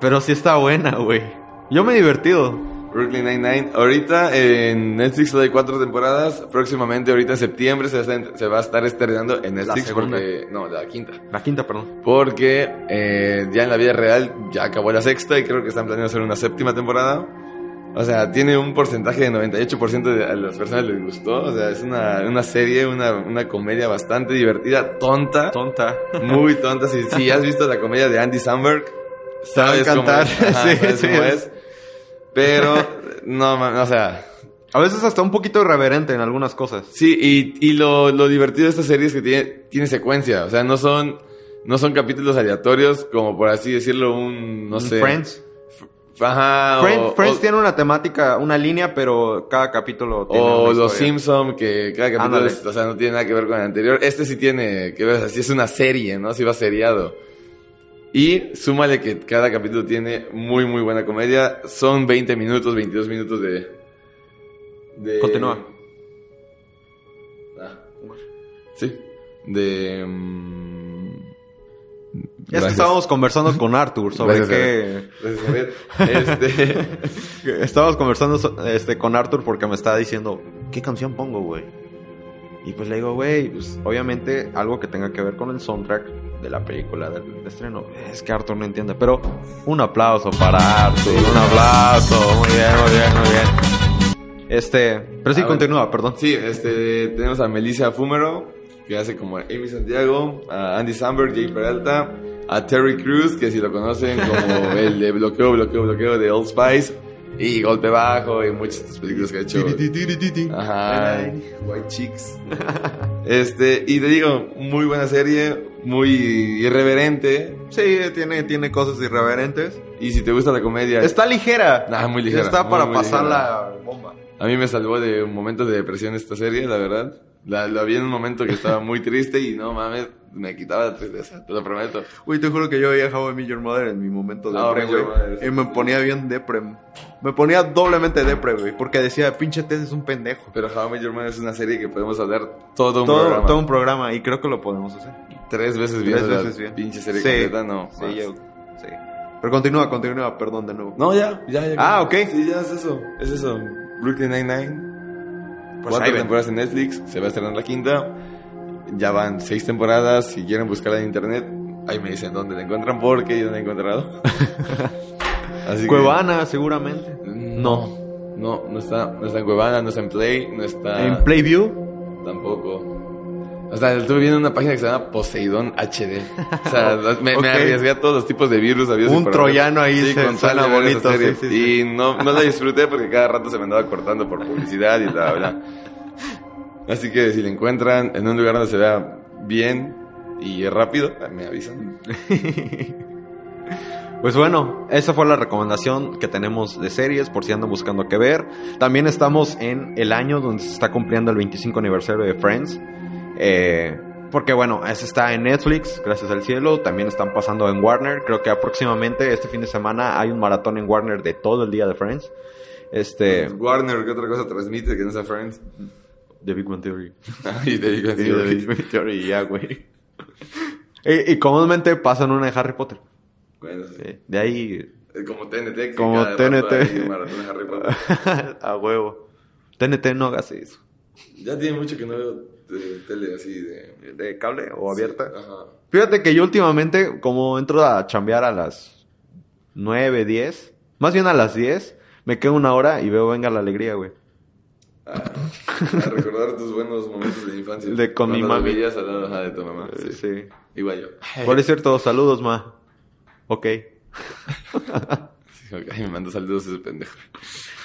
Pero sí está buena, güey. Yo me he divertido. Brooklyn Nine-Nine. Ahorita en Netflix solo hay cuatro temporadas. Próximamente, ahorita en septiembre, se va a estar, estrenando en Netflix. segunda. porque, no, la quinta. La quinta, perdón. Porque eh, ya en la vida real ya acabó la sexta y creo que están planeando hacer una séptima temporada. O sea, tiene un porcentaje de 98% de a las personas les gustó. O sea, es una, una serie, una, una comedia bastante divertida, tonta, Tonta. muy tonta. Si, si has visto la comedia de Andy Samberg, sabes cómo encantar. es. Ajá, Sí, sabes sí, cómo es. es. Pero, no, man, o sea, A veces hasta un poquito irreverente en algunas cosas. Sí, y, y lo, lo divertido de esta serie es que tiene, tiene secuencia. O sea, no son, no son capítulos aleatorios, como por así decirlo, un, no sé. Friends. Ajá. Friends, o, Friends o- tiene una temática, una línea, pero cada capítulo tiene o una Los historia. Simpson, que cada capítulo es- o sea, no tiene nada que ver con el anterior. Este sí tiene que ver, así es una serie, ¿no? Así va seriado. Y súmale que cada capítulo tiene muy, muy buena comedia. Son 20 minutos, 22 minutos de... de Continúa. Ah, sí. De... mm, que Gracias. estábamos conversando con Arthur sobre Gracias, qué... Gracias. Este, Estábamos conversando este, con Arthur porque me estaba diciendo, ¿qué canción pongo, güey? Y pues le digo, güey, pues, obviamente algo que tenga que ver con el soundtrack de la película del, del estreno. Es que Arthur no entiende, pero un aplauso para Arthur, un aplauso. Muy bien, muy bien, muy bien. Este, pero sí, A ver. continúa, perdón. sí, este, tenemos a Melissa Fumero, que hace como Amy Santiago, a Andy Samberg, Jay Peralta, a Terry Crews, que si lo conocen como el de bloqueo, bloqueo, bloqueo de Old Spice, y Golpe Bajo, y muchas otras películas que ha hecho. Ajá, White Chicks. Este, y te digo, muy buena serie, muy irreverente, Sí, tiene, tiene cosas irreverentes. y si te gusta la comedia, Está ligera. Ah, muy ligera, Está muy, para muy pasar ligera. la bomba. A mí me salvó de un momento de depresión esta serie, la verdad. La, la vi en un momento que estaba muy triste y no mames, me quitaba la tristeza, te lo prometo. Uy, te juro que yo veía How I Met Your Mother en mi momento de Your güey. Y me ponía bien depre. Me ponía doblemente depre, güey. Porque decía, pinche Tess es un pendejo. Pero How I Met Your Mother es una serie que podemos hablar todo un Todo, programa. todo un programa. Y creo que lo podemos hacer. Tres veces Tres viendo veces la bien. pinche serie Sí. completa, no. Sí, más. yo- sí. Pero continúa, continúa, perdón de nuevo. No, ya, ya, ya. Ah, ok. Sí, ya es eso, es eso. Brooklyn Nine-Nine. Pues Cuatro temporadas en Netflix, se va a estrenar la quinta. Ya van seis temporadas. Si quieren buscarla en internet, ahí me dicen dónde la encuentran porque yo no la he encontrado. Así que- Cuevana, seguramente. No. No, no está, no está en Cuevana, no está en Play, no está... En Playview. Tampoco. O sea, estuve viendo una página que se llama Poseidón HD. O sea, me, Ok. me arriesgué a todos los tipos de virus. y Un troyano ahí se- con tal suena bonito, sí, sí, Y no, no la disfruté porque cada rato se me andaba cortando por publicidad y bla, bla. Así que si la encuentran en un lugar donde se vea bien y rápido, me avisan. Pues bueno, esa fue la recomendación que tenemos de series por si andan buscando qué ver. También estamos en el año donde se está cumpliendo el 25 aniversario de Friends. Eh, porque bueno, ese está en Netflix, gracias al cielo. También están pasando en Warner. Creo que próximamente, este fin de semana, hay un maratón en Warner de todo el día de Friends. Este... Warner, ¿qué otra cosa transmite que no sea Friends? The Big One Theory. y te digo Sí, The Big Bang Theory, ya, güey. y, y comúnmente pasan una de Harry Potter. Bueno, sí. Sí, De ahí Como TNT. que Como cada TNT. hay un maratón de Harry Potter. a huevo. TNT no hagas eso. Ya tiene mucho que no veo de- tele así de... ¿De cable o abierta? Ajá. Fíjate que yo últimamente, como entro a chambear a las 9, 10, más bien a las 10, me quedo una hora y veo Venga la Alegría, güey. Ah, a recordar tus buenos momentos de infancia. De con mi mami. veías al lado ajá, de tu mamá. Sí. Sí. Igual yo. Por cierto, saludos, ma. Ok. Ay, me mandó saludos ese pendejo.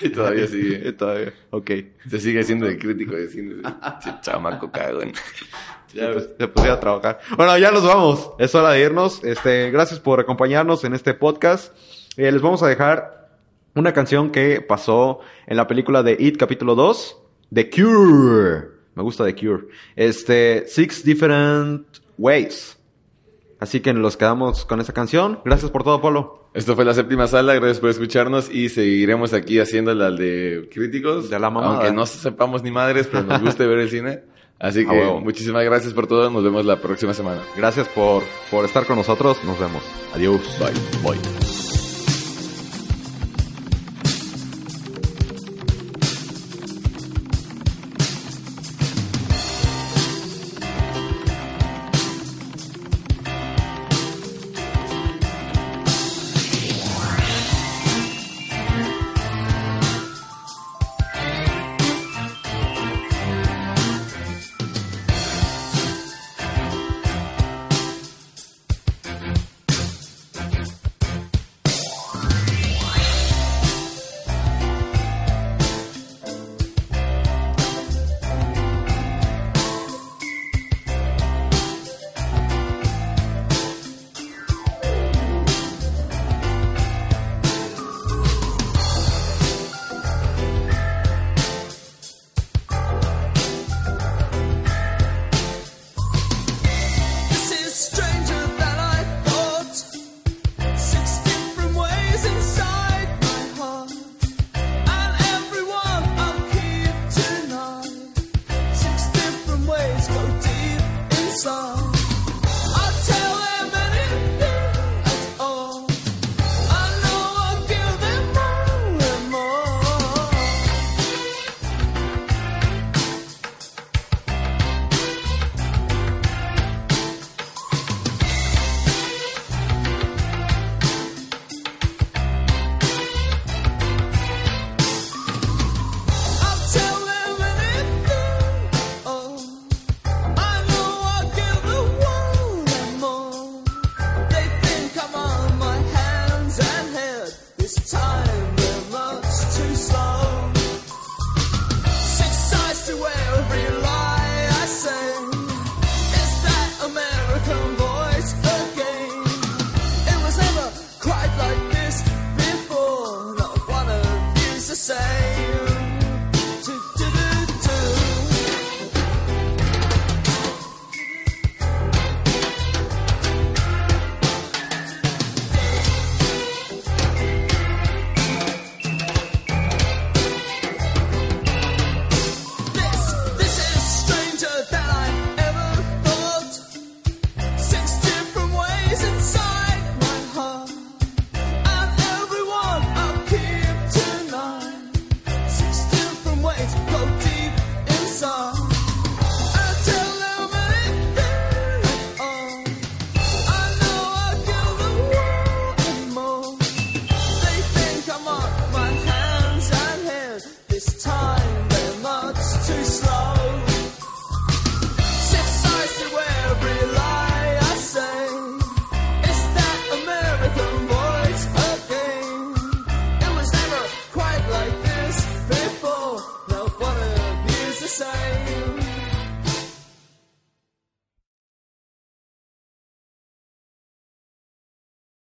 Y todavía sigue. Todavía. Ok. Se sigue siendo el crítico de cine. Chamaco cagón. Ya, pues, se pusiera a trabajar. Bueno, ya nos vamos. Es hora de irnos. Este, gracias por acompañarnos en este podcast. Eh, les vamos a dejar una canción que pasó en la película de It capítulo 2, The Cure. Me gusta The Cure. Este, Six Different Ways. Así que nos quedamos con esa canción. Gracias por todo, Polo. Esto fue la séptima sala, gracias por escucharnos y seguiremos aquí haciendo la de críticos. De la mamada. Aunque no sepamos ni madres, pero nos guste ver el cine. Así que muchísimas gracias por todo, nos vemos la próxima semana. Gracias por, por estar con nosotros. Nos vemos. Adiós. Bye. Bye.